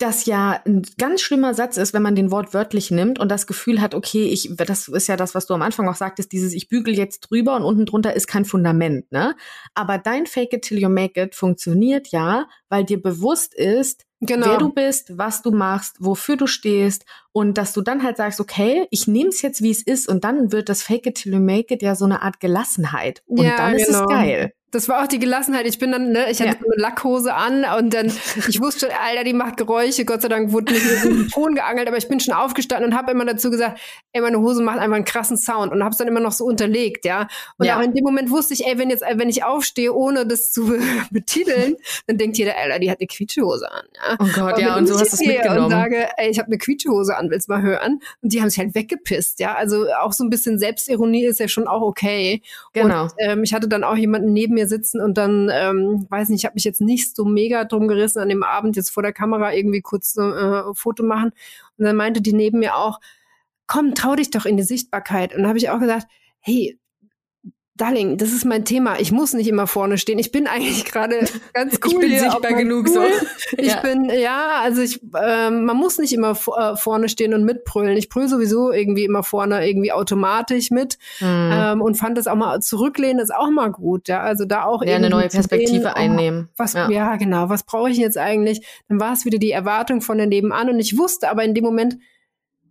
das ja ein ganz schlimmer Satz ist, wenn man den Wort wörtlich nimmt und das Gefühl hat, okay, ich, das ist ja das, was du am Anfang auch sagtest, dieses, ich bügel jetzt drüber und unten drunter ist kein Fundament, ne? Aber dein Fake it till you make it funktioniert ja, weil dir bewusst ist, Genau. wer du bist, was du machst, wofür du stehst und dass du dann halt sagst, okay, ich nehme es jetzt, wie es ist und dann wird das Fake it till you make it ja so eine Art Gelassenheit und Ja, dann ist genau. es geil. Das war auch die Gelassenheit. Ich bin dann, ne, ich hatte Ja. so eine Lackhose an und dann, ich wusste, Alter, die macht Geräusche. Gott sei Dank wurde nicht mit dem Ton geangelt, aber ich bin schon aufgestanden und habe immer dazu gesagt, ey, meine Hose macht einfach einen krassen Sound und habe es dann immer noch so unterlegt, ja. Und Ja. auch in dem Moment wusste ich, ey, wenn jetzt, wenn ich aufstehe, ohne das zu betiteln, dann denkt jeder, Alter, die hat eine Quietschehose an, ja. Oh Gott, Aber ja, und so hast du es mitgenommen. Und sage, ey, ich habe eine Quietschehose an, willst mal hören? Und die haben sich halt weggepisst, ja. Also auch so ein bisschen Selbstironie ist ja schon auch okay. genau. Und, ähm, ich hatte dann auch jemanden neben mir sitzen und dann, ähm, weiß nicht, ich habe mich jetzt nicht so mega drum gerissen, an dem Abend jetzt vor der Kamera irgendwie kurz so, äh, Foto machen. Und dann meinte die neben mir auch, komm, trau dich doch in die Sichtbarkeit. Und dann habe ich auch gesagt, hey, Darling, das ist mein Thema. Ich muss nicht immer vorne stehen. Ich bin eigentlich gerade (laughs) ganz cool. Ich bin sichtbar genug Stuhl. so. (laughs) Ich Ja. bin, ja, also ich, ähm, man muss nicht immer äh, vorne stehen und mitbrüllen. Ich brüll sowieso irgendwie immer vorne irgendwie automatisch mit Hm. ähm, und fand das auch mal zurücklehnen ist auch mal gut, ja. Also da auch ja, eine neue zu sehen, Perspektive oh, einnehmen. Was, ja. ja. genau, was brauche ich jetzt eigentlich? Dann war es wieder die Erwartung von der Nebenan und ich wusste aber in dem Moment,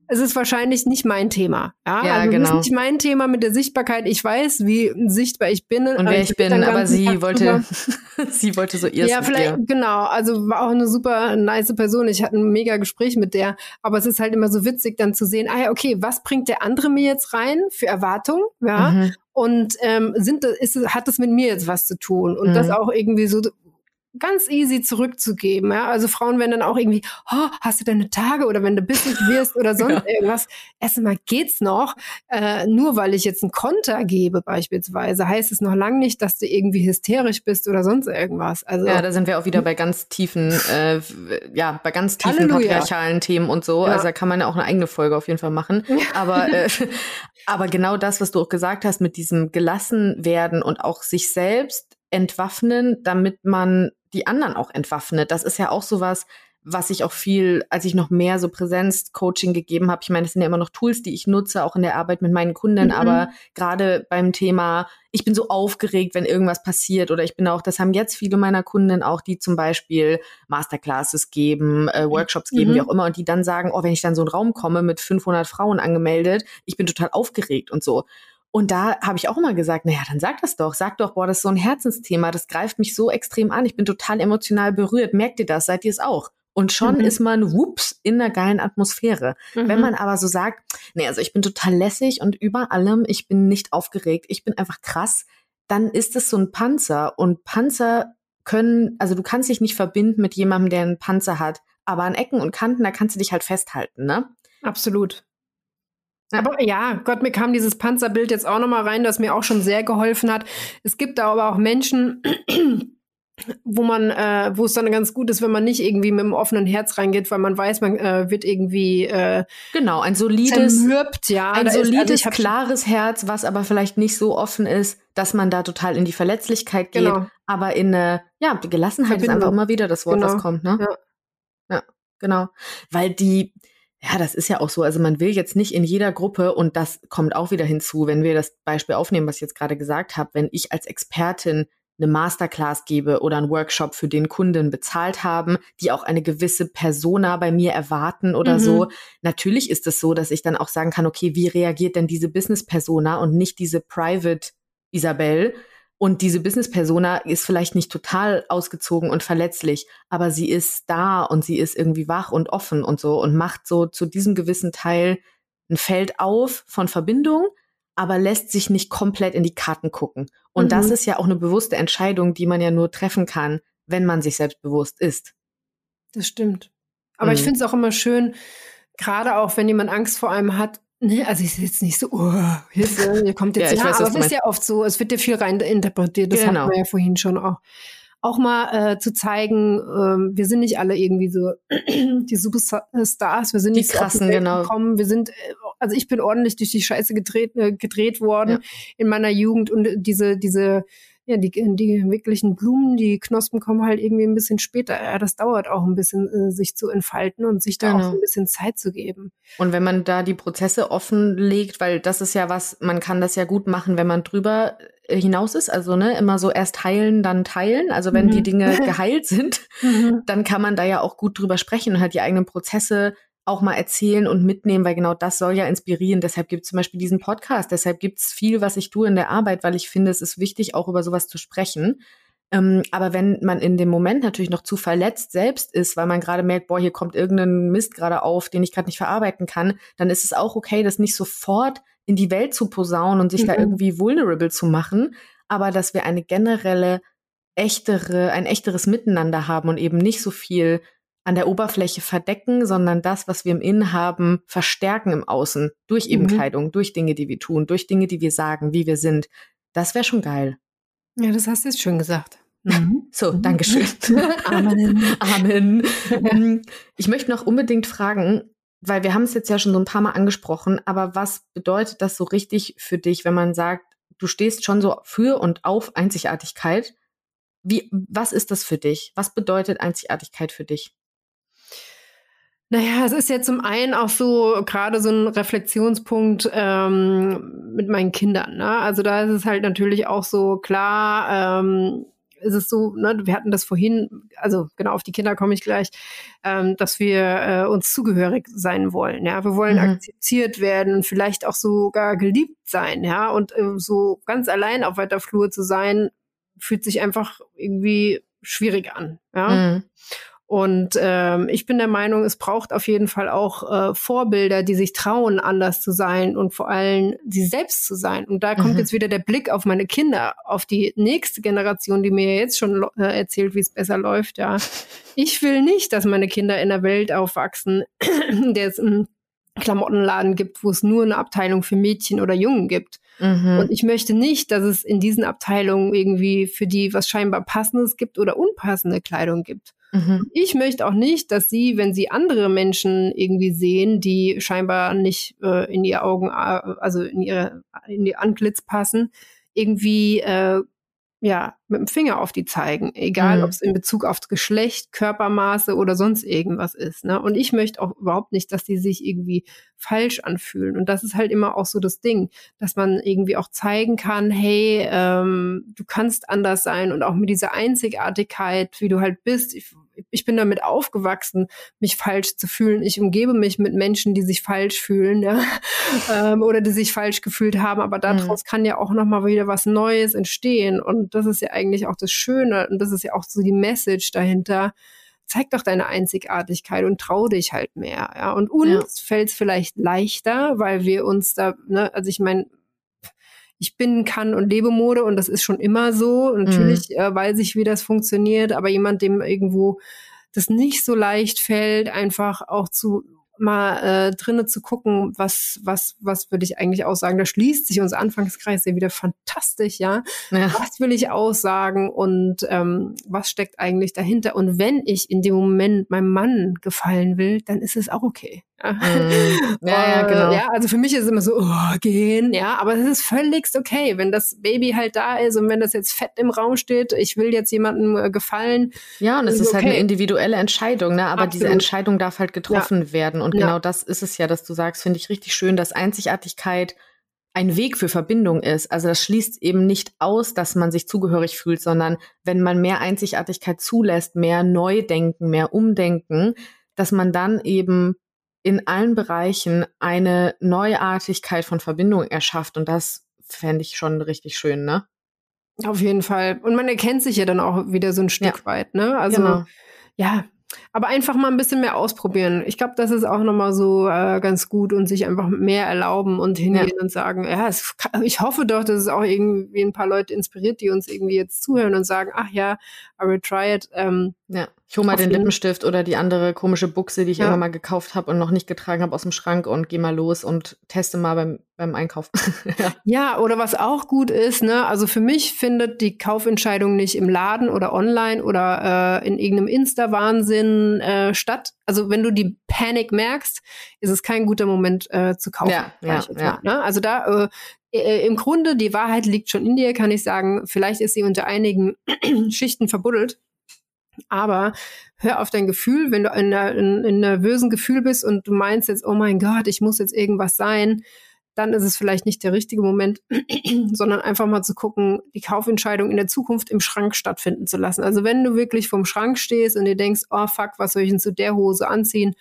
es ist wahrscheinlich nicht mein Thema. Ja, Ja, also genau. es ist nicht mein Thema mit der Sichtbarkeit. Ich weiß, wie sichtbar ich bin. Und wer ich bin, aber sie Tag wollte, (laughs) sie wollte so ihr Ja, vielleicht, genau. Also war auch eine super nice Person. Ich hatte ein mega Gespräch mit der. Aber es ist halt immer so witzig, dann zu sehen, ah ja, okay, was bringt der andere mir jetzt rein für Erwartungen? Ja. Mhm. Und ähm, sind, ist, es- hat das mit mir jetzt was zu tun? Und Mhm. das auch irgendwie so ganz easy zurückzugeben. Ja? Also Frauen werden dann auch irgendwie, oh, hast du deine Tage oder wenn du Business wirst oder (laughs) sonst Ja. irgendwas. Erstmal geht's noch. Äh, nur weil ich jetzt einen Konter gebe beispielsweise, heißt es noch lange nicht, dass du irgendwie hysterisch bist oder sonst irgendwas. Also Ja, da sind wir auch wieder bei ganz tiefen, (laughs) äh, ja, bei ganz tiefen Halleluja. patriarchalen Themen und so. Ja. Also da kann man ja auch eine eigene Folge auf jeden Fall machen. Aber, äh, (laughs) aber genau das, was du auch gesagt hast, mit diesem gelassen werden und auch sich selbst entwaffnen, damit man die anderen auch entwaffnet. Das ist ja auch sowas, was ich auch viel, als ich noch mehr so Präsenz-Coaching gegeben habe. Ich meine, das sind ja immer noch Tools, die ich nutze, auch in der Arbeit mit meinen Kunden, Mhm. aber gerade beim Thema, ich bin so aufgeregt, wenn irgendwas passiert oder ich bin auch, das haben jetzt viele meiner Kunden auch, die zum Beispiel Masterclasses geben, äh, Workshops geben, Mhm. wie auch immer, und die dann sagen, oh, wenn ich dann so einen Raum komme mit 500 Frauen angemeldet, ich bin total aufgeregt und so. Und da habe ich auch immer gesagt, naja, dann sag das doch. Sag doch, boah, das ist so ein Herzensthema, das greift mich so extrem an. Ich bin total emotional berührt. Merkt ihr das? Seid ihr es auch? Und schon Mhm. ist man, whoops, in einer geilen Atmosphäre. Wenn Mhm. man aber so sagt, nee, also ich bin total lässig und über allem, ich bin nicht aufgeregt, ich bin einfach krass, dann ist es so ein Panzer. Und Panzer können, also du kannst dich nicht verbinden mit jemandem, der einen Panzer hat. Aber an Ecken und Kanten, da kannst du dich halt festhalten, ne? Absolut. Ja. Aber ja, Gott, mir kam dieses Panzerbild jetzt auch nochmal rein, das mir auch schon sehr geholfen hat. Es gibt da aber auch Menschen, (clears throat) wo man, äh, wo es dann ganz gut ist, wenn man nicht irgendwie mit einem offenen Herz reingeht, weil man weiß, man äh, wird irgendwie äh, Genau, ein solides, zermürbt, ja. ein Da ist- also solides, klares Herz, was aber vielleicht nicht so offen ist, dass man da total in die Verletzlichkeit geht, Genau. aber in eine, ja, die Gelassenheit ist Verbindung. einfach immer wieder das Wort, Genau. was kommt, ne? Ja. ja, genau. Weil die, ja, das ist ja auch so, also man will jetzt nicht in jeder Gruppe, und das kommt auch wieder hinzu, wenn wir das Beispiel aufnehmen, was ich jetzt gerade gesagt habe, wenn ich als Expertin eine Masterclass gebe oder einen Workshop für den Kunden bezahlt haben, die auch eine gewisse Persona bei mir erwarten oder Mhm. so. Natürlich ist es so, dass ich dann auch sagen kann, okay, wie reagiert denn diese Business-Persona und nicht diese Private Isabel? Und diese Business-Persona ist vielleicht nicht total ausgezogen und verletzlich, aber sie ist da und sie ist irgendwie wach und offen und so und macht so zu diesem gewissen Teil ein Feld auf von Verbindung, aber lässt sich nicht komplett in die Karten gucken. Und Mhm. das ist ja auch eine bewusste Entscheidung, die man ja nur treffen kann, wenn man sich selbst bewusst ist. Das stimmt. Aber ich Mhm. finde es auch immer schön, gerade auch wenn jemand Angst vor einem hat, ne, also ich jetzt nicht so, oh, Hilfe, hier kommt (laughs) jetzt Ja, ich weiß, aber es ist ja oft so, es wird ja viel rein interpretiert, das Genau. hatten wir ja vorhin schon auch. Auch mal äh, zu zeigen, ähm, wir sind nicht alle irgendwie so (clears throat) die Superstars, wir sind Die nicht so krassen, Welt genau. gekommen, wir sind, äh, also ich bin ordentlich durch die Scheiße gedreht, äh, gedreht worden Ja. in meiner Jugend und diese, diese, ja, die, die wirklichen Blumen, die Knospen kommen halt irgendwie ein bisschen später. Ja, das dauert auch ein bisschen, äh, sich zu entfalten und sich da auch Genau. so ein bisschen Zeit zu geben. Und wenn man da die Prozesse offenlegt, weil das ist ja was, man kann das ja gut machen, wenn man drüber äh, hinaus ist. Also ne, immer so erst heilen, dann teilen. Also wenn Mhm. die Dinge (laughs) geheilt sind, dann kann man da ja auch gut drüber sprechen und halt die eigenen Prozesse auch mal erzählen und mitnehmen, weil genau das soll ja inspirieren. Deshalb gibt es zum Beispiel diesen Podcast. Deshalb gibt es viel, was ich tue in der Arbeit, weil ich finde, es ist wichtig, auch über sowas zu sprechen. Ähm, aber wenn man in dem Moment natürlich noch zu verletzt selbst ist, weil man gerade merkt, boah, hier kommt irgendein Mist gerade auf, den ich gerade nicht verarbeiten kann, dann ist es auch okay, das nicht sofort in die Welt zu posaunen und sich da Mhm. irgendwie vulnerable zu machen, aber dass wir eine generelle echtere, ein echteres Miteinander haben und eben nicht so viel an der Oberfläche verdecken, sondern das, was wir im Innen haben, verstärken im Außen. Durch eben Mhm. Kleidung, durch Dinge, die wir tun, durch Dinge, die wir sagen, wie wir sind. Das wäre schon geil. Ja, das hast du jetzt schön gesagt. Mhm. So, Dankeschön. (laughs) Amen. (laughs) Amen. Mm, ich möchte noch unbedingt fragen, weil wir haben es jetzt ja schon so ein paar Mal angesprochen, aber was bedeutet das so richtig für dich, wenn man sagt, du stehst schon so für und auf Einzigartigkeit? Wie, was ist das für dich? Was bedeutet Einzigartigkeit für dich? Naja, es ist ja zum einen auch so gerade so ein Reflexionspunkt ähm, mit meinen Kindern. Ne? Also da ist es halt natürlich auch so klar, ähm, ist es so, ne, wir hatten das vorhin, also genau auf die Kinder komme ich gleich, ähm, dass wir äh, uns zugehörig sein wollen. Ja, wir wollen Mhm. akzeptiert werden, vielleicht auch sogar geliebt sein. Ja, und äh, so ganz allein auf weiter Flur zu sein, fühlt sich einfach irgendwie schwierig an. Ja. Mhm. Und ähm, ich bin der Meinung, es braucht auf jeden Fall auch äh, Vorbilder, die sich trauen, anders zu sein und vor allem sie selbst zu sein. Und da kommt Mhm. jetzt wieder der Blick auf meine Kinder, auf die nächste Generation, die mir jetzt schon äh, erzählt, wie es besser läuft. Ja, ich will nicht, dass meine Kinder in einer Welt aufwachsen, in (clears throat) der es einen Klamottenladen gibt, wo es nur eine Abteilung für Mädchen oder Jungen gibt. Mhm. Und ich möchte nicht, dass es in diesen Abteilungen irgendwie für die was scheinbar passendes gibt oder unpassende Kleidung gibt. Mhm. Ich möchte auch nicht, dass sie, wenn sie andere Menschen irgendwie sehen, die scheinbar nicht äh, in ihr Augen, äh, also in ihre in ihr Antlitz passen, irgendwie äh, ja, mit dem Finger auf die zeigen, egal Mhm. ob es in Bezug aufs Geschlecht, Körpermaße oder sonst irgendwas ist. Ne? Und ich möchte auch überhaupt nicht, dass die sich irgendwie falsch anfühlen. Und das ist halt immer auch so das Ding, dass man irgendwie auch zeigen kann, hey, ähm, du kannst anders sein und auch mit dieser Einzigartigkeit, wie du halt bist. Ich, ich bin damit aufgewachsen, mich falsch zu fühlen. Ich umgebe mich mit Menschen, die sich falsch fühlen, ja, (laughs) ähm, oder die sich falsch gefühlt haben. Aber daraus kann ja auch noch mal wieder was Neues entstehen. Und das ist ja eigentlich auch das Schöne und das ist ja auch so die Message dahinter. Zeig doch deine Einzigartigkeit und trau dich halt mehr. Ja, und uns Ja. fällt es vielleicht leichter, weil wir uns da, ne, also ich meine, ich bin, kann und lebe Mode und das ist schon immer so. Und Natürlich äh, weiß ich, wie das funktioniert, aber jemand, dem irgendwo das nicht so leicht fällt, einfach auch zu mal äh, drinnen zu gucken, was, was, was würde ich eigentlich aussagen. Da schließt sich unser Anfangskreis ja wieder fantastisch, ja. Ja. Was will ich aussagen und ähm, was steckt eigentlich dahinter? Und wenn ich in dem Moment meinem Mann gefallen will, dann ist es auch okay. Ja, (laughs) Mhm. Ja, ja, Äh, genau. Ja, also für mich ist es immer so, oh, gehen, ja, aber es ist völligst okay, wenn das Baby halt da ist und wenn das jetzt fett im Raum steht, ich will jetzt jemandem äh, gefallen. Ja, und es Also ist halt eine okay. individuelle Entscheidung, ne? Aber diese Absolut. Entscheidung darf halt getroffen werden. Und Ja. genau das ist es ja, dass du sagst, finde ich richtig schön, dass Einzigartigkeit ein Weg für Verbindung ist. Also das schließt eben nicht aus, dass man sich zugehörig fühlt, sondern wenn man mehr Einzigartigkeit zulässt, mehr Neudenken, mehr Umdenken, dass man dann eben in allen Bereichen eine Neuartigkeit von Verbindung erschafft. Und das fände ich schon richtig schön, ne? Auf jeden Fall. Und man erkennt sich ja dann auch wieder so ein Stück Ja. weit, ne? Also Genau. ja, aber einfach mal ein bisschen mehr ausprobieren. Ich glaube, das ist auch nochmal so äh, ganz gut und sich einfach mehr erlauben und hingehen und sagen, ja, es, ich hoffe doch, dass es auch irgendwie ein paar Leute inspiriert, die uns irgendwie jetzt zuhören und sagen, ach ja, I will try it. Ähm, Ja, ich hole mal Auf den Lippenstift oder die andere komische Buchse, die ich Ja. irgendwann mal gekauft habe und noch nicht getragen habe aus dem Schrank und geh mal los und teste mal beim, beim Einkauf. (laughs) ja. Ja, oder was auch gut ist, ne, also für mich findet die Kaufentscheidung nicht im Laden oder online oder äh, in irgendeinem Insta-Wahnsinn äh, statt. Also wenn du die Panik merkst, ist es kein guter Moment äh, zu kaufen. Ja, ja, ja. mal, ne? Also da äh, äh, im Grunde die Wahrheit liegt schon in dir, kann ich sagen. Vielleicht ist sie unter einigen (clears throat) Schichten verbuddelt. Aber hör auf dein Gefühl, wenn du in, einem nervösen Gefühl bist und du meinst jetzt, oh mein Gott, ich muss jetzt irgendwas sein, dann ist es vielleicht nicht der richtige Moment, (clears throat) sondern einfach mal zu gucken, die Kaufentscheidung in der Zukunft im Schrank stattfinden zu lassen. Also wenn du wirklich vom Schrank stehst und dir denkst, oh fuck, was soll ich denn zu der Hose anziehen?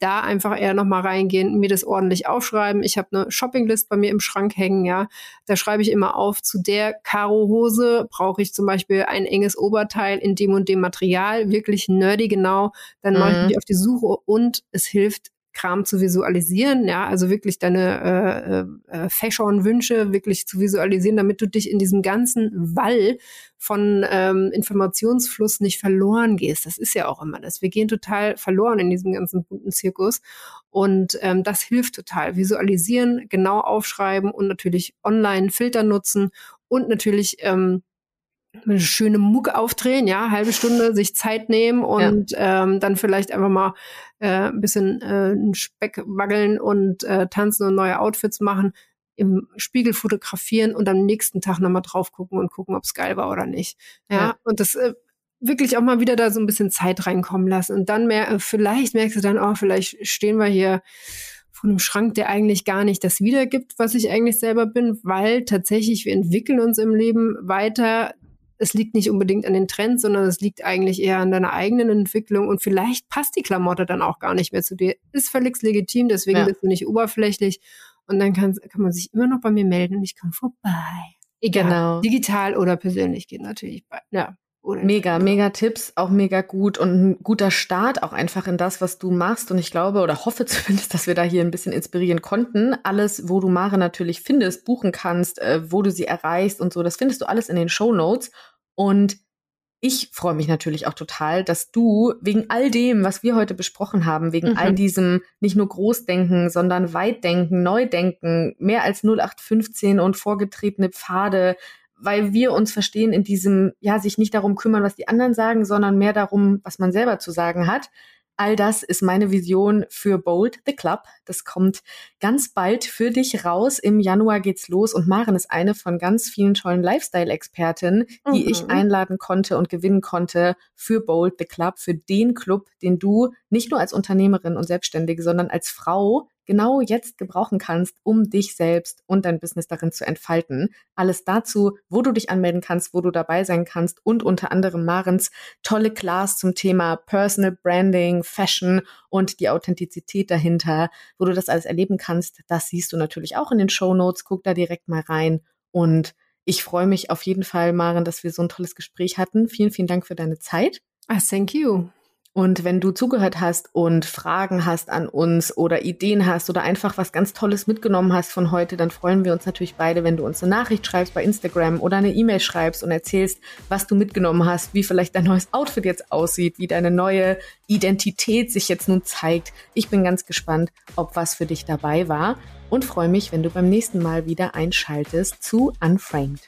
Da einfach eher nochmal reingehen, mir das ordentlich aufschreiben. Ich habe eine Shoppinglist bei mir im Schrank hängen, ja. Da schreibe ich immer auf, zu der Karo-Hose brauche ich zum Beispiel ein enges Oberteil in dem und dem Material, wirklich nerdy genau. Dann mache ich Mhm. mich auf die Suche und es hilft, Kram zu visualisieren, ja, also wirklich deine äh, äh, Fashion-Wünsche wirklich zu visualisieren, damit du dich in diesem ganzen Wall von ähm, Informationsfluss nicht verloren gehst. Das ist ja auch immer das. Wir gehen total verloren in diesem ganzen bunten Zirkus und ähm, das hilft total. Visualisieren, genau aufschreiben und natürlich online Filter nutzen und natürlich ähm, eine schöne Mucke aufdrehen, ja, halbe Stunde sich Zeit nehmen und ähm, dann vielleicht einfach mal äh, ein bisschen äh, Speck waggeln und äh, tanzen und neue Outfits machen, im Spiegel fotografieren und am nächsten Tag nochmal drauf gucken und gucken, ob es geil war oder nicht. Ja, Ja. und das äh, wirklich auch mal wieder da so ein bisschen Zeit reinkommen lassen und dann mehr, äh, vielleicht merkst du dann, oh, vielleicht stehen wir hier vor einem Schrank, der eigentlich gar nicht das wiedergibt, was ich eigentlich selber bin, weil tatsächlich wir entwickeln uns im Leben weiter. Es liegt nicht unbedingt an den Trends, sondern es liegt eigentlich eher an deiner eigenen Entwicklung und vielleicht passt die Klamotte dann auch gar nicht mehr zu dir. Ist völlig legitim, deswegen Ja. bist du nicht oberflächlich und dann kann, kann man sich immer noch bei mir melden und ich komme vorbei. Egal, Genau. digital oder persönlich geht natürlich bei. Ja, Mega, mega Tipps, auch mega gut und ein guter Start auch einfach in das, was du machst. Und ich glaube oder hoffe (laughs) zumindest, dass wir da hier ein bisschen inspirieren konnten. Alles, wo du Mare natürlich findest, buchen kannst, äh, wo du sie erreichst und so, das findest du alles in den Show Notes. Und ich freue mich natürlich auch total, dass du wegen all dem, was wir heute besprochen haben, wegen Mhm. all diesem nicht nur Großdenken, sondern Weitdenken, Neudenken, mehr als 0815 und vorgetretene Pfade, weil wir uns verstehen in diesem, ja, sich nicht darum kümmern, was die anderen sagen, sondern mehr darum, was man selber zu sagen hat. All das ist meine Vision für Bold the Club. Das kommt ganz bald für dich raus. Im Januar geht's los und Maren ist eine von ganz vielen tollen Lifestyle-Expertinnen, die Mhm. ich einladen konnte und gewinnen konnte für Bold the Club, für den Club, den du nicht nur als Unternehmerin und Selbstständige, sondern als Frau genau jetzt gebrauchen kannst, um dich selbst und dein Business darin zu entfalten. Alles dazu, wo du dich anmelden kannst, wo du dabei sein kannst und unter anderem Marens tolle Class zum Thema Personal Branding, Fashion und die Authentizität dahinter, wo du das alles erleben kannst. Das siehst du natürlich auch in den Show Notes. Guck da direkt mal rein und ich freue mich auf jeden Fall, Maren, dass wir so ein tolles Gespräch hatten. Vielen, vielen Dank für deine Zeit. Ah, thank you. Und wenn du zugehört hast und Fragen hast an uns oder Ideen hast oder einfach was ganz Tolles mitgenommen hast von heute, dann freuen wir uns natürlich beide, wenn du uns eine Nachricht schreibst bei Instagram oder eine E-Mail schreibst und erzählst, was du mitgenommen hast, wie vielleicht dein neues Outfit jetzt aussieht, wie deine neue Identität sich jetzt nun zeigt. Ich bin ganz gespannt, ob was für dich dabei war und freue mich, wenn du beim nächsten Mal wieder einschaltest zu Unframed.